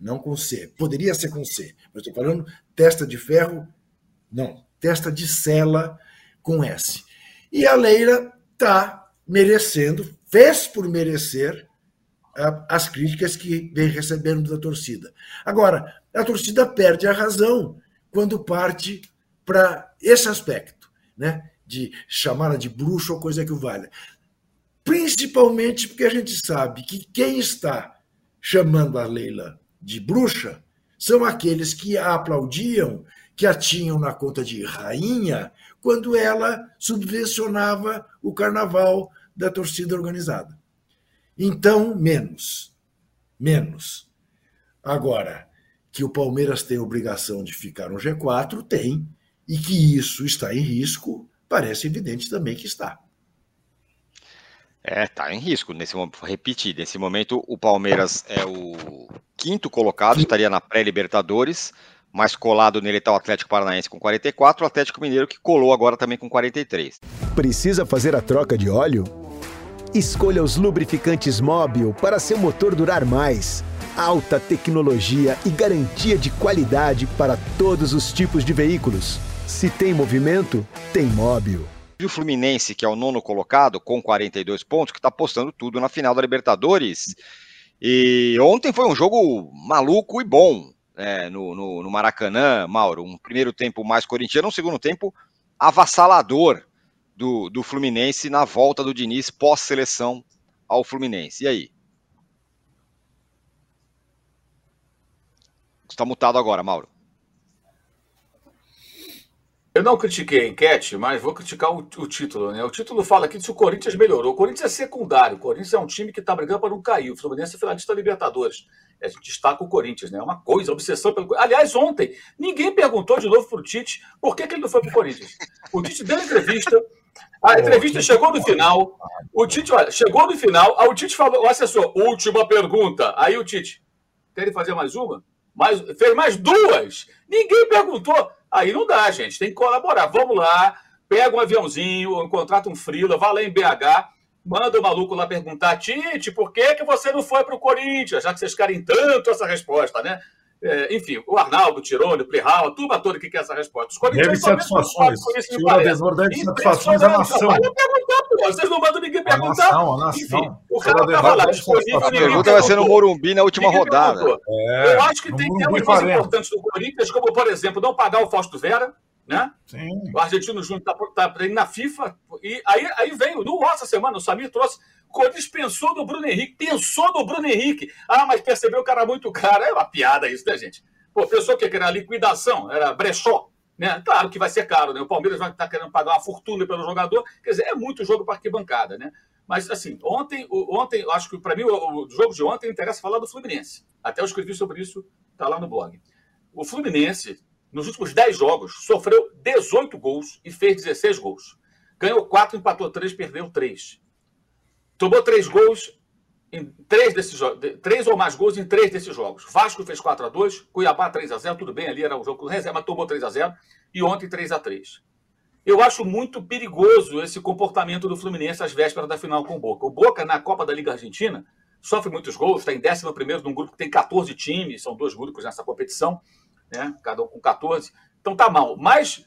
não com C. Poderia ser com C, mas estou falando testa de ferro, não, testa de cela com S. E a Leila está merecendo, fez por merecer as críticas que vem recebendo da torcida. Agora, a torcida perde a razão quando parte para esse aspecto, né? de chamá-la de bruxa ou coisa que o valha. Principalmente porque a gente sabe que quem está chamando a Leila de bruxa são aqueles que a aplaudiam, que a tinham na conta de rainha, quando ela subvencionava o carnaval da torcida organizada. Então, menos. Menos. Agora, que o Palmeiras tem obrigação de ficar no G4, tem. E que isso está em risco, parece evidente também que está. É, está em risco. Nesse momento, repetir, nesse momento o Palmeiras é o quinto colocado, estaria na pré-Libertadores, mais colado nele está o Atlético Paranaense com 44, o Atlético Mineiro que colou agora também com 43. Precisa fazer a troca de óleo? Escolha os lubrificantes Móbil para seu motor durar mais. Alta tecnologia e garantia de qualidade para todos os tipos de veículos. Se tem movimento, tem Móbil. E o Fluminense, que é o nono colocado, com 42 pontos, que está apostando tudo na final da Libertadores. E ontem foi um jogo maluco e bom é, no, no, no Maracanã, Mauro. Um primeiro tempo mais corintiano, um segundo tempo avassalador do, do Fluminense na volta do Diniz pós-seleção ao Fluminense. E aí? Está mutado agora, Mauro. Eu não critiquei a enquete, mas vou criticar o, o, título. Né? O título fala aqui se o Corinthians melhorou. O Corinthians é secundário. O Corinthians é um time que está brigando para não cair. O Fluminense é finalista Libertadores. A gente destaca o Corinthians, né? É uma coisa, obsessão pelo Aliás, ontem, ninguém perguntou de novo para o Tite por que, que ele não foi para o Corinthians. O Tite deu entrevista, a entrevista chegou no final. O Tite, olha, chegou no final. Aí o Tite falou, o assessor, última pergunta. Aí o Tite, querem fazer mais uma? Mais, fez mais duas. Ninguém perguntou. Aí não dá, gente. Tem que colaborar. Vamos lá, pega um aviãozinho, contrata um frila, vai lá em BH, manda o maluco lá perguntar, Tite, por que, que você não foi para o Corinthians? Já que vocês querem tanto essa resposta, né? É, enfim, o Arnaldo, o Tirone, o Plihal, a turma toda que quer essa resposta. Os deve satisfações. Se o Adesor deve satisfações à nação. Vocês não mandam ninguém perguntar. A nação, a nação. Enfim, o cara estava lá disponível. A pergunta vai ser no Morumbi na última rodada. É, Eu acho que tem temas mais importantes do Corinthians, como, por exemplo, não pagar o Fausto Vera, né? Sim. O Argentino Júnior está tá na FIFA. E aí, aí veio, no essa semana, o Samir trouxe Corinthians pensou no Bruno Henrique, pensou no Bruno Henrique. Ah, mas percebeu que era muito caro. É uma piada isso, né, gente? Pô, pensou que era liquidação, era brechó. Né? Claro que vai ser caro, né? O Palmeiras vai estar querendo pagar uma fortuna pelo jogador. Quer dizer, é muito jogo para arquibancada, né? Mas, assim, ontem, ontem acho que para mim o, o, jogo de ontem interessa falar do Fluminense. Até eu escrevi sobre isso, tá lá no blog. O Fluminense, nos últimos 10 jogos, sofreu 18 gols e fez 16 gols. Ganhou 4, empatou 3, perdeu 3. Tomou três gols em três desses jogos, três ou mais gols em três desses jogos. Vasco fez 4 a 2 Cuiabá 3 a 0 tudo bem, ali era o jogo do reserva, mas tomou 3 a 0 e ontem 3 a 3 Eu acho muito perigoso esse comportamento do Fluminense às vésperas da final com o Boca. O Boca, na Copa da Liga Argentina, sofre muitos gols, está em 11 num grupo que tem 14 times, são dois grupos nessa competição, né? cada um com 14. Então tá mal. Mas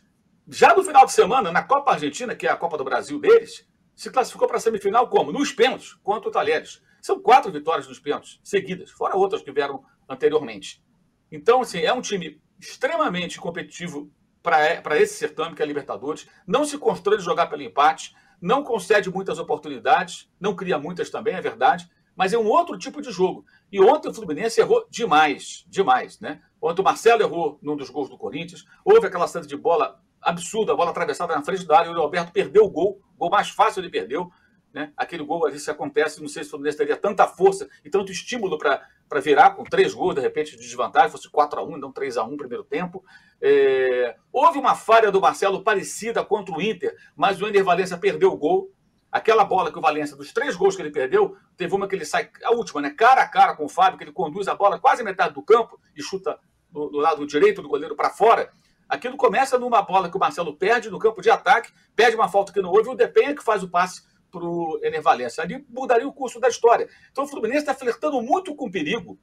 já no final de semana, na Copa Argentina, que é a Copa do Brasil deles, se classificou para a semifinal como? Nos pênaltis, contra o Talheres. São quatro vitórias nos pênaltis seguidas, fora outras que vieram anteriormente. Então, assim, é um time extremamente competitivo para esse certame, que é a Libertadores. Não se constrói de jogar pelo empate, não concede muitas oportunidades, não cria muitas também, é verdade, mas é um outro tipo de jogo. E ontem o Fluminense errou demais, demais, né? Ontem o Marcelo errou num dos gols do Corinthians, houve aquela saída de bola absurda, a bola atravessada na frente da área, e o Roberto perdeu o gol, o gol mais fácil ele perdeu. Né? Aquele gol ali se acontece, não sei se o Fluminense teria tanta força e tanto estímulo para virar com três gols, de repente, de desvantagem, fosse 4 a 1 não 3 a 1 no primeiro tempo. É... Houve uma falha do Marcelo parecida contra o Inter, mas o Ender Valência perdeu o gol. Aquela bola que o Valência, dos três gols que ele perdeu, teve uma que ele sai, a última, né? Cara a cara com o Fábio, que ele conduz a bola quase metade do campo e chuta do, do lado direito do goleiro para fora. Aquilo começa numa bola que o Marcelo perde no campo de ataque, perde uma falta que não houve, e o Depenha que faz o passe para o Ener Valência. Ali mudaria o curso da história. Então o Fluminense está flertando muito com o perigo.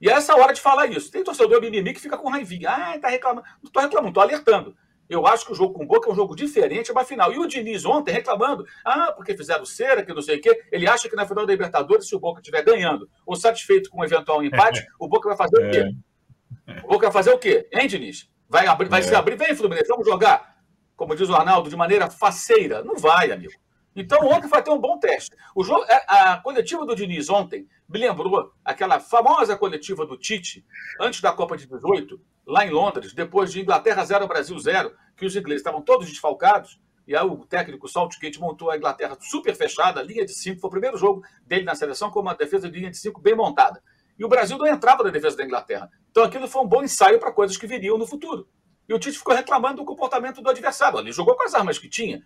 E é essa hora de falar isso. Tem torcedor mimimi que fica com raivinha. Ah, tá reclamando. Não estou reclamando, estou alertando. Eu acho que o jogo com o Boca é um jogo diferente, é uma final. E o Diniz ontem reclamando, ah, porque fizeram cera, que não sei o quê. Ele acha que na final da Libertadores, se o Boca estiver ganhando ou satisfeito com um eventual empate, (laughs) o Boca vai fazer o quê? É. O Boca vai fazer o quê? Hein, Diniz? Vai, abrir, vai é. se abrir, vem, Fluminense, vamos jogar, como diz o Arnaldo, de maneira faceira. Não vai, amigo. Então, ontem vai ter um bom teste. O jogo, é, a coletiva do Diniz ontem me lembrou aquela famosa coletiva do Tite, antes da Copa de 18, lá em Londres, depois de Inglaterra 0, Brasil 0, que os ingleses estavam todos desfalcados, e aí o técnico Saltkate montou a Inglaterra super fechada, linha de cinco, foi o primeiro jogo dele na seleção com uma defesa de linha de cinco bem montada. E o Brasil não entrava na defesa da Inglaterra. Então aquilo foi um bom ensaio para coisas que viriam no futuro. E o Tite ficou reclamando do comportamento do adversário. Ele jogou com as armas que tinha.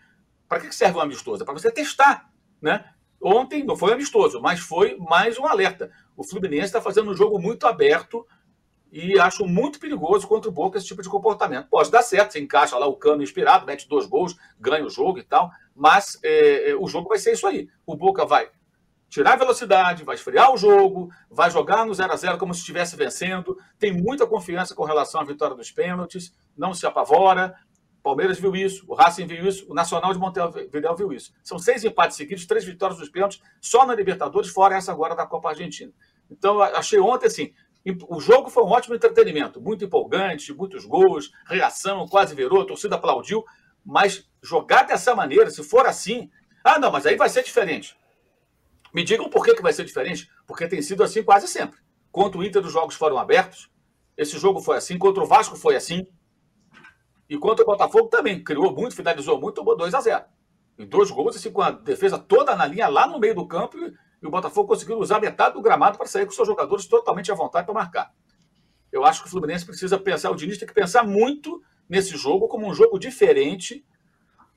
Para que serve um amistoso? É para você testar. Né? Ontem não foi amistoso, mas foi mais um alerta. O Fluminense está fazendo um jogo muito aberto e acho muito perigoso contra o Boca esse tipo de comportamento. Pode dar certo, você encaixa lá o cano inspirado, mete dois gols, ganha o jogo e tal, mas é, é, o jogo vai ser isso aí. O Boca vai tirar a velocidade, vai esfriar o jogo, vai jogar no 0 a 0 como se estivesse vencendo, tem muita confiança com relação à vitória dos pênaltis, não se apavora, Palmeiras viu isso, o Racing viu isso, o Nacional de Montevideo viu isso. São seis empates seguidos, três vitórias dos pênaltis, só na Libertadores, fora essa agora da Copa Argentina. Então, achei ontem assim, o jogo foi um ótimo entretenimento, muito empolgante, muitos gols, reação, quase virou, a torcida aplaudiu, mas jogar dessa maneira, se for assim, ah, não, mas aí vai ser diferente. Me digam por que, que vai ser diferente, porque tem sido assim quase sempre. Contra o Inter, os jogos foram abertos, esse jogo foi assim, contra o Vasco foi assim, e contra o Botafogo também. Criou muito, finalizou muito, tomou 2 a 0 E dois gols, assim, com a defesa toda na linha, lá no meio do campo, o Botafogo conseguiu usar metade do gramado para sair com seus jogadores totalmente à vontade para marcar. Eu acho que o Fluminense precisa pensar, o Diniz tem que pensar muito nesse jogo como um jogo diferente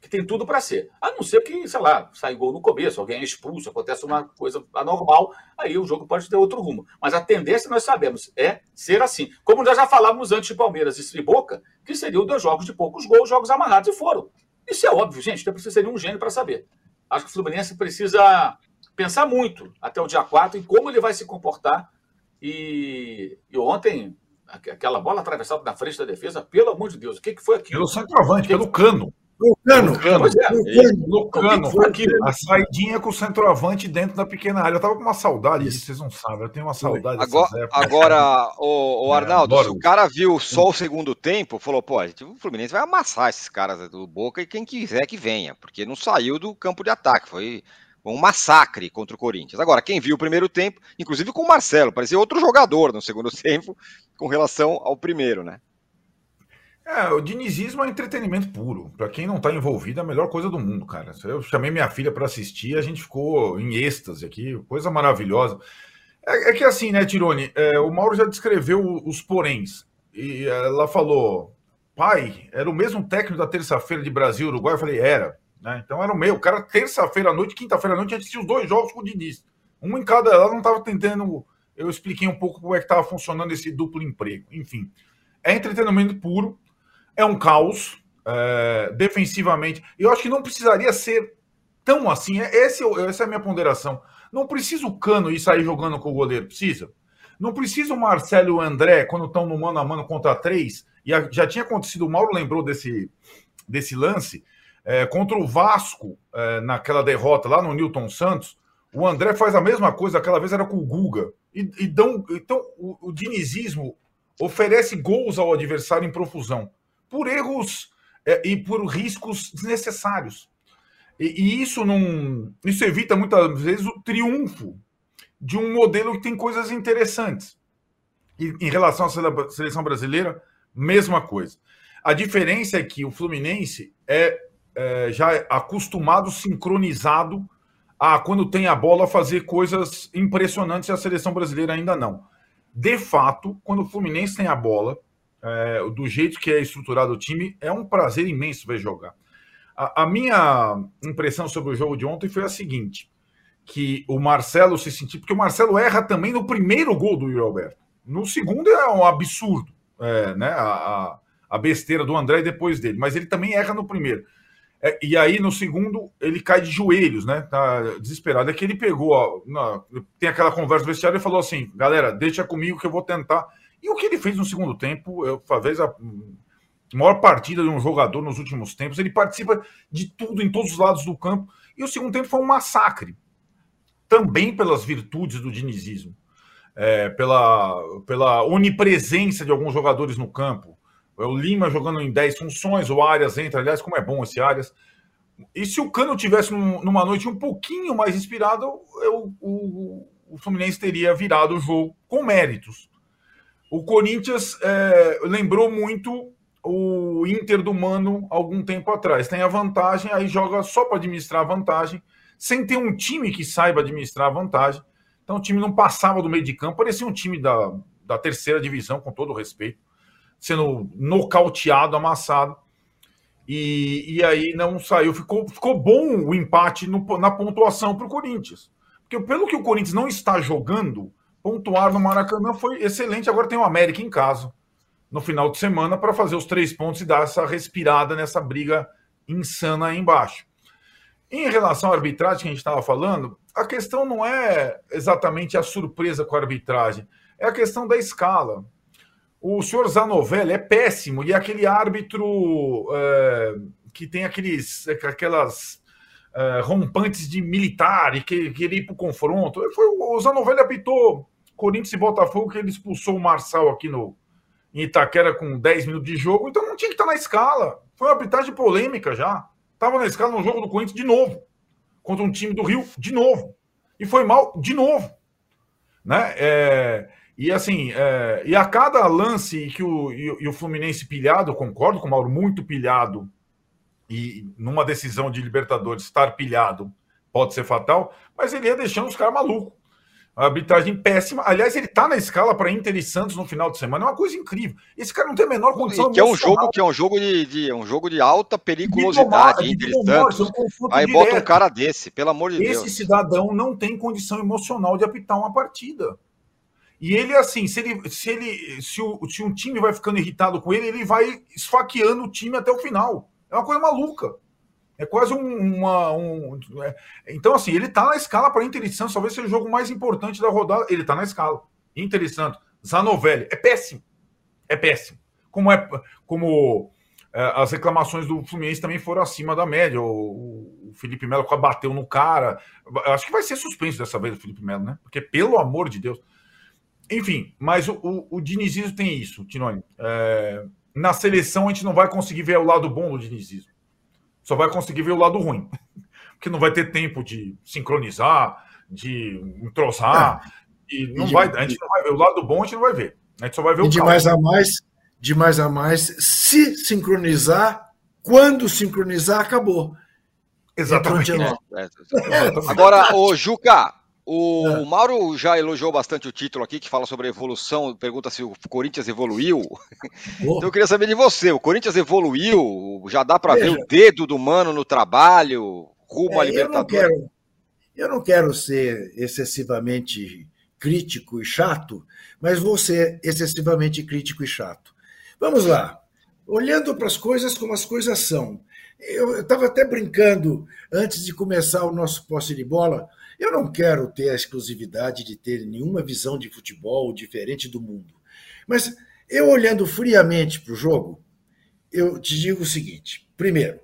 que tem tudo para ser. A não ser que, sei lá, sai gol no começo, alguém é expulso, acontece uma coisa anormal, aí o jogo pode ter outro rumo. Mas a tendência, nós sabemos, é ser assim. Como nós já falávamos antes de Palmeiras e Boca, que seriam dois jogos de poucos gols, jogos amarrados, e foram. Isso é óbvio, gente, não precisa ser um gênio para saber. Acho que o Fluminense precisa pensar muito até o dia 4 em como ele vai se comportar. E, e ontem, aquela bola atravessada na frente da defesa, pelo amor de Deus, o que, que foi aquilo? Pelo centroavante, pelo cano. Lucano. Lucano. É, Lucano. Lucano. A saidinha com o centroavante dentro da pequena área. Eu tava com uma saudade disso, vocês não sabem. Eu tenho uma saudade Agora, agora o, o (laughs) é, Arnaldo, é, se o cara viu só o segundo tempo, falou, pô, o Fluminense vai amassar esses caras do Boca e quem quiser que venha, porque não saiu do campo de ataque. Foi um massacre contra o Corinthians. Agora, quem viu o primeiro tempo, inclusive com o Marcelo, parecia outro jogador no segundo (laughs) tempo com relação ao primeiro, né? É, o dinizismo é entretenimento puro. Para quem não está envolvido, é a melhor coisa do mundo, cara. Eu chamei minha filha para assistir, a gente ficou em êxtase aqui, coisa maravilhosa. É, é que assim, né, Tirone? É, o Mauro já descreveu os poréns. E ela falou: pai, era o mesmo técnico da terça-feira de Brasil Uruguai? Eu falei: era. Né? Então era o meu. O cara, terça-feira à noite, quinta-feira à noite, assistiu os dois jogos com o Diniz. Um em cada. Ela não estava tentando. Eu expliquei um pouco como é que estava funcionando esse duplo emprego. Enfim, é entretenimento puro é um caos é, defensivamente. Eu acho que não precisaria ser tão assim. É, esse, é essa é a minha ponderação. Não precisa o Cano ir sair jogando com o goleiro, precisa. Não precisa o Marcelo e o André, quando estão no mano a mano contra três, e já tinha acontecido, o Mauro lembrou desse, desse lance, é, contra o Vasco, é, naquela derrota lá no Newton Santos, o André faz a mesma coisa, aquela vez era com o Guga. E, e dão, então, o, o dinizismo oferece gols ao adversário em profusão por erros é, e por riscos desnecessários. E, e, isso não, isso evita muitas vezes o triunfo de um modelo que tem coisas interessantes. E, em relação à seleção brasileira, mesma coisa. A diferença é que o Fluminense é, é já acostumado, sincronizado a quando tem a bola fazer coisas impressionantes e a seleção brasileira ainda não. De fato, quando o Fluminense tem a bola, é, do jeito que é estruturado o time, é um prazer imenso ver jogar. A, a, minha impressão sobre o jogo de ontem foi a seguinte: que o Marcelo se sentiu, porque o Marcelo erra também no primeiro gol do Yuri Alberto. No segundo é um absurdo, é, né? A, a, a, besteira do André depois dele, mas ele também erra no primeiro. É, e aí, no segundo, ele cai de joelhos, né? Tá desesperado. É que ele pegou, ó, na, tem aquela conversa do vestiário e falou assim: galera, deixa comigo que eu vou tentar. E o que ele fez no segundo tempo, eu, talvez a maior partida de um jogador nos últimos tempos, ele participa de tudo em todos os lados do campo. E o segundo tempo foi um massacre. Também pelas virtudes do dinizismo, é, pela, pela onipresença de alguns jogadores no campo é o Lima jogando em 10 funções, o Arias entra, aliás, como é bom esse Arias. E se o Cano tivesse numa noite um pouquinho mais inspirada, eu, o, o Fluminense teria virado o jogo com méritos. O Corinthians é, lembrou muito o Inter do Mano algum tempo atrás. Tem a vantagem, aí joga só para administrar a vantagem, sem ter um time que saiba administrar a vantagem. Então o time não passava do meio de campo, parecia um time da, da terceira divisão, com todo o respeito sendo nocauteado, amassado. E, e aí não saiu. Ficou, ficou bom o empate no, na pontuação para o Corinthians. Porque pelo que o Corinthians não está jogando, pontuar no Maracanã foi excelente. Agora tem o América em casa no final de semana para fazer os três pontos e dar essa respirada nessa briga insana aí embaixo. Em relação à arbitragem que a gente estava falando, a questão não é exatamente a surpresa com a arbitragem, é a questão da escala. O senhor Zanovelli é péssimo e é aquele árbitro é, que tem aqueles, aquelas é, rompantes de militar e que queria ir para o confronto. Foi, o Zanovelli apitou Corinthians e Botafogo, que ele expulsou o Marçal aqui no, em Itaquera com 10 minutos de jogo, então não tinha que estar na escala. Foi uma arbitragem polêmica já. Estava na escala no jogo do Corinthians de novo, contra um time do Rio de novo. E foi mal de novo. Né? É, e assim, é, e a cada lance que o, e, e, o Fluminense pilhado, concordo com o Mauro, muito pilhado, e numa decisão de Libertadores estar pilhado pode ser fatal, mas ele ia deixando os caras malucos. A arbitragem péssima. Aliás, ele tá na escala para Inter e Santos no final de semana. É uma coisa incrível. Esse cara não tem a menor condição. Que é um jogo que é um jogo de, de é um jogo de alta periculosidade, de Inter e Santos. Um Aí direto. bota um cara desse, pelo amor de Esse Deus. Esse cidadão não tem condição emocional de apitar uma partida. E ele, assim, se ele, se ele, se, o, se um time vai ficando irritado com ele, ele vai esfaqueando o time até o final. É uma coisa maluca. É quase um, uma. Um, é, então, assim, ele tá na escala para Inter e Santos, talvez seja o jogo mais importante da rodada. Ele tá na escala. Inter e Santos. Zanovelli. É péssimo. É péssimo. Como é. Como é, as reclamações do Fluminense também foram acima da média. O, o Felipe Melo bateu no cara. Acho que vai ser suspenso dessa vez o Felipe Melo, né? Porque, pelo amor de Deus. Enfim, mas o, o, o dinizismo tem isso, Tinoni. É, na seleção a gente não vai conseguir ver o lado bom do dinizismo. Só vai conseguir ver o lado ruim. (laughs) Porque não vai ter tempo de sincronizar, de entrosar. É. E não e vai, a gente não vai ver. O lado bom a gente não vai ver. A gente só vai ver o de mais a mais, de mais a mais, se sincronizar, quando sincronizar, acabou. Exatamente. É, é, Agora, o Juca, o é. Mauro já elogiou bastante o título aqui, que fala sobre a evolução, pergunta se o Corinthians evoluiu. (laughs) então eu queria saber de você, o Corinthians evoluiu? Já dá para ver o dedo do Mano no trabalho, rumo é, à Libertadores? Eu não, quero, eu não quero ser excessivamente crítico e chato, mas vou ser excessivamente crítico e chato. Vamos lá. Olhando para as coisas como as coisas são. Eu estava até brincando antes de começar o nosso posse de bola eu não quero ter a exclusividade de ter nenhuma visão de futebol diferente do mundo. Mas eu olhando friamente para o jogo, eu te digo o seguinte: primeiro,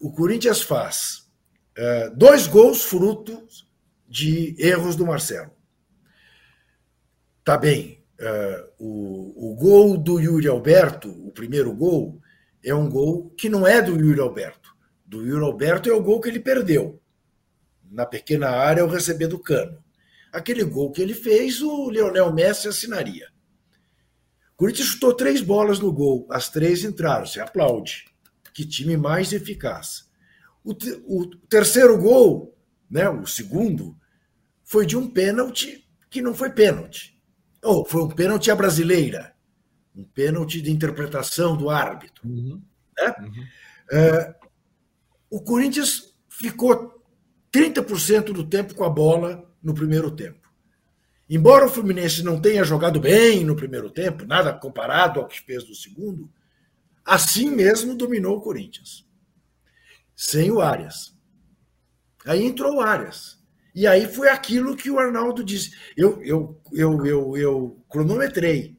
o Corinthians faz uh, dois gols frutos de erros do Marcelo. Tá bem, uh, o, o gol do Yuri Alberto, o primeiro gol, é um gol que não é do Yuri Alberto. Do Yuri Alberto é o gol que ele perdeu na pequena área ao receber do cano. Aquele gol que ele fez, o Leonel Messi assinaria. O Corinthians chutou três bolas no gol, as três entraram, se aplaude. Que time mais eficaz. O, o terceiro gol, né, o segundo, foi de um pênalti que não foi pênalti. Ou foi um pênalti à brasileira. Um pênalti de interpretação do árbitro. Uhum. Né? Uhum. É, o Corinthians ficou 30% do tempo com a bola no primeiro tempo. Embora o Fluminense não tenha jogado bem no primeiro tempo, nada comparado ao que fez no segundo, assim mesmo dominou o Corinthians. Sem o Arias. Aí entrou o Arias. E aí foi aquilo que o Arnaldo disse. Eu, eu, eu, eu, eu cronometrei.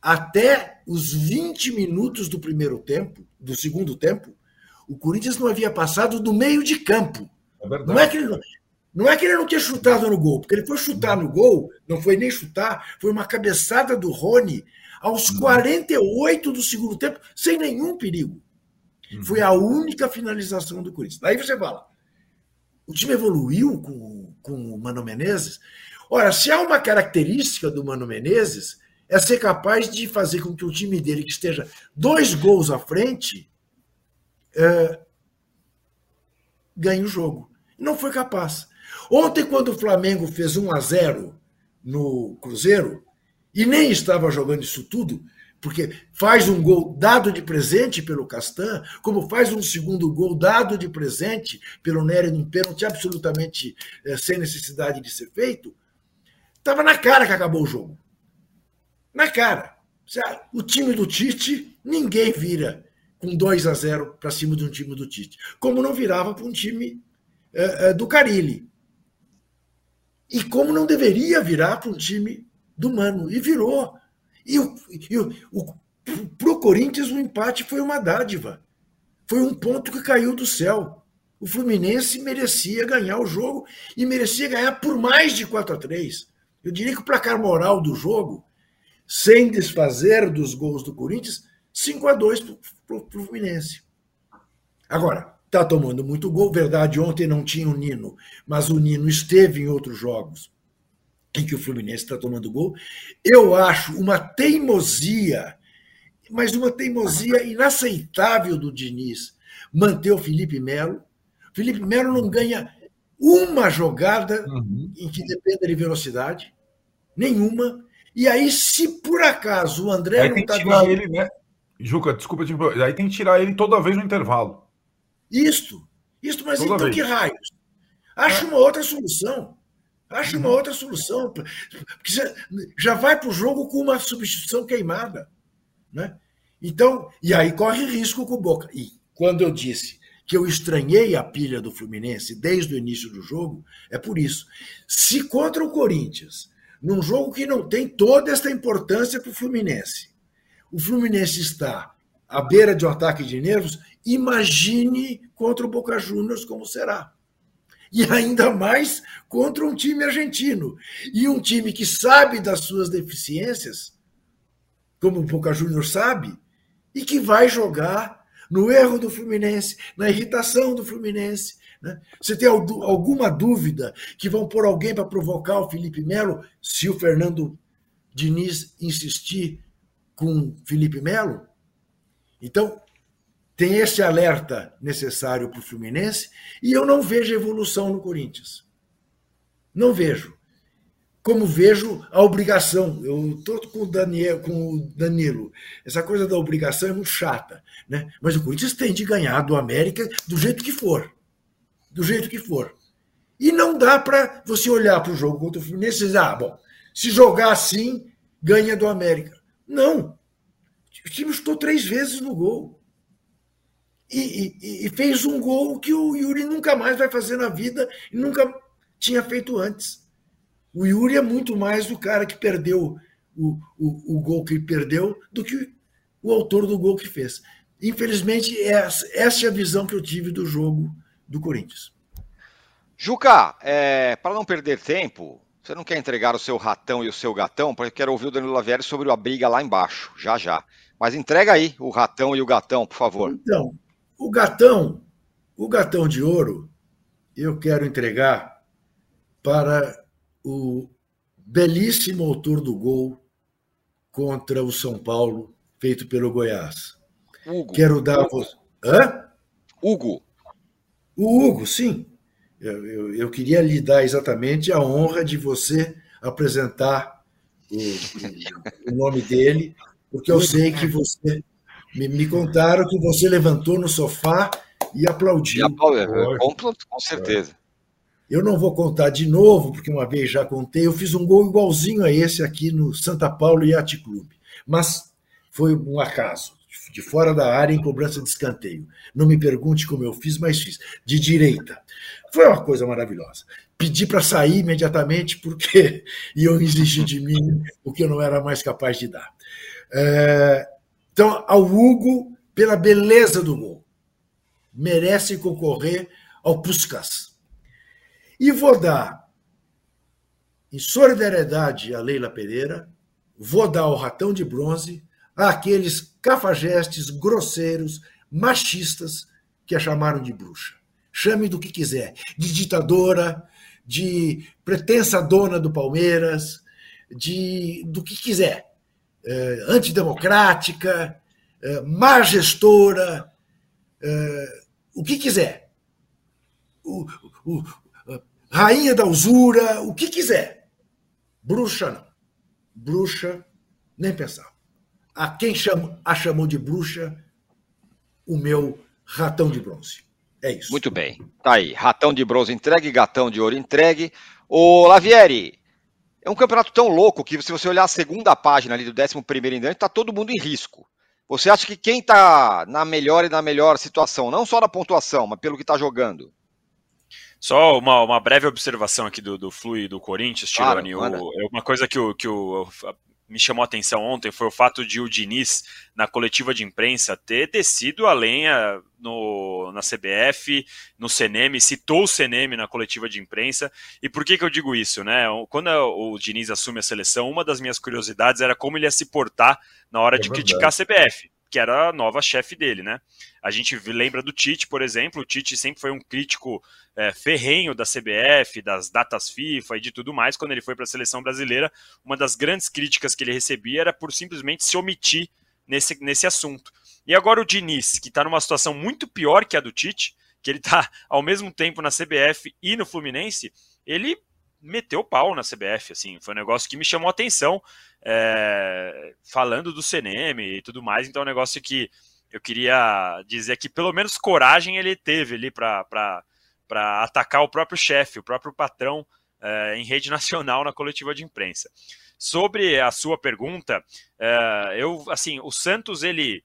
Até os 20 minutos do primeiro tempo, do segundo tempo, o Corinthians não havia passado do meio de campo. É não, é que ele, não é que ele não tinha chutado no gol, porque ele foi chutar no gol, não foi nem chutar, foi uma cabeçada do Rony aos 48 do segundo tempo, sem nenhum perigo. Uhum. Foi a única finalização do Corinthians. Daí você fala, o time evoluiu com, com o Mano Menezes? Ora, se há uma característica do Mano Menezes, é ser capaz de fazer com que o time dele, que esteja dois gols à frente, é, ganhe o jogo. Não foi capaz. Ontem, quando o Flamengo fez 1 a 0 no Cruzeiro, e nem estava jogando isso tudo, porque faz um gol dado de presente pelo Castan, como faz um segundo gol dado de presente pelo Nery num pênalti absolutamente é, sem necessidade de ser feito, estava na cara que acabou o jogo. Na cara. O time do Tite, ninguém vira com 2 a 0 para cima de um time do Tite. Como não virava para um time é, é, do Carilli. E como não deveria virar para um time do Mano. E virou. E, o, e o, o, pro Corinthians o empate foi uma dádiva. Foi um ponto que caiu do céu. O Fluminense merecia ganhar o jogo e merecia ganhar por mais de 4 a 3. Eu diria que o placar moral do jogo, sem desfazer dos gols do Corinthians, 5 a 2 para o Fluminense. Agora, está tomando muito gol. Verdade, ontem não tinha o Nino, mas o Nino esteve em outros jogos em que o Fluminense está tomando gol. Eu acho uma teimosia, mas uma teimosia inaceitável do Diniz manter o Felipe Melo. Felipe Melo não ganha uma jogada uhum. em que dependa de velocidade, nenhuma. E aí, se por acaso o André aí não está vendo... ele, né? Juca, desculpa, aí tem que tirar ele toda vez no intervalo. Isto, isto, mas toda então vez. que raios? Acho é. uma outra solução. Acho uma outra solução. Porque já vai para o jogo com uma substituição queimada. Né? Então, e aí corre risco com o Boca. E quando eu disse que eu estranhei a pilha do Fluminense desde o início do jogo, é por isso. Se contra o Corinthians, num jogo que não tem toda esta importância para o Fluminense, o Fluminense está à beira de um ataque de nervos, imagine contra o Boca Juniors como será e ainda mais contra um time argentino. E um time que sabe das suas deficiências, como o Boca Juniors sabe, e que vai jogar no erro do Fluminense, na irritação do Fluminense. Né? Você tem alguma dúvida que vão pôr alguém para provocar o Felipe Melo se o Fernando Diniz insistir com Felipe Melo? Então, tem esse alerta necessário para o Fluminense e eu não vejo evolução no Corinthians. Não vejo. Como vejo a obrigação. Eu estou com Daniel, com o Danilo. Essa coisa da obrigação é muito chata. Né? Mas o Corinthians tem de ganhar do América do jeito que for. Do jeito que for. E não dá para você olhar para o jogo contra o Fluminense e dizer, ah, bom, se jogar assim, ganha do América. Não. O time estou três vezes no gol e, e, e, fez um gol que o Yuri nunca mais vai fazer na vida e nunca tinha feito antes. O Yuri é muito mais o cara que perdeu o, o, o gol que perdeu do que o autor do gol que fez. Infelizmente, essa, essa é a visão que eu tive do jogo do Corinthians. Juca, é, para não perder tempo, você não quer entregar o seu ratão e o seu gatão? Porque eu quero ouvir o Danilo Lavieri sobre a briga lá embaixo, já já. Mas entrega aí o ratão e o gatão, por favor. Então, o gatão, o gatão de ouro, eu quero entregar para o belíssimo autor do gol contra o São Paulo, feito pelo Goiás. Hugo. Quero dar a você. Hã? Hugo. O Hugo, sim. Eu, eu, eu, queria lhe dar exatamente a honra de você apresentar o, o nome dele, porque eu sei que você me, me contaram que você levantou no sofá e aplaudiu. E aplaudiu, com, com certeza. Eu não vou contar de novo, porque uma vez já contei, eu fiz um gol igualzinho a esse aqui no Santa Paulo Yacht Clube. Mas foi um acaso, de fora da área em cobrança de escanteio. Não me pergunte como eu fiz, mas fiz. De direita. Foi uma coisa maravilhosa. Pedi para sair imediatamente porque (laughs) iam exigir de mim o que eu não era mais capaz de dar. É... Então, ao Hugo, pela beleza do gol, merece concorrer ao Puskas e vou dar, em solidariedade a Leila Pereira, vou dar o ratão de bronze àqueles cafajestes grosseiros, machistas que a chamaram de bruxa. Chame do que quiser, de ditadora, de pretensa dona do Palmeiras, de do que quiser, é, antidemocrática, é, má gestora, é, o que quiser. O, o, rainha da usura, o que quiser. Bruxa não. Bruxa, nem pensar. A quem a chamou de bruxa, o meu ratão de bronze. É isso. Muito bem. Tá aí. Ratão de bronze entregue, gatão de ouro entregue. Ô, Lavieri, é um campeonato tão louco que se você olhar a segunda página ali do 11 primeiro em diante, tá todo mundo em risco. Você acha que quem tá na melhor e na melhor situação, não só na pontuação, mas pelo que tá jogando, só uma, uma breve observação aqui do, do Flu e do Corinthians, Tironi. Claro, é uma coisa que, o, que o, me chamou a atenção ontem foi o fato de o Diniz, na coletiva de imprensa, ter descido a lenha no, na CBF, no CNM, citou o CNM na coletiva de imprensa. E por que, que eu digo isso? Né? Quando o Diniz assume a seleção, uma das minhas curiosidades era como ele ia se portar na hora é de verdade. criticar a CBF que era a nova chefe dele, né? A gente lembra do Tite, por exemplo. O Tite sempre foi um crítico é, ferrenho da CBF, das datas FIFA e de tudo mais. Quando ele foi para a seleção brasileira, uma das grandes críticas que ele recebia era por simplesmente se omitir nesse, nesse assunto. E agora o Diniz, que está numa situação muito pior que a do Tite, que ele está ao mesmo tempo na CBF e no Fluminense, ele meteu pau na CBF, assim, foi um negócio que me chamou a atenção, é, falando do CNM e tudo mais, então é um negócio que eu queria dizer que pelo menos coragem ele teve ali para atacar o próprio chefe, o próprio patrão é, em rede (laughs) nacional na coletiva de imprensa. Sobre a sua pergunta, é, eu assim, o Santos ele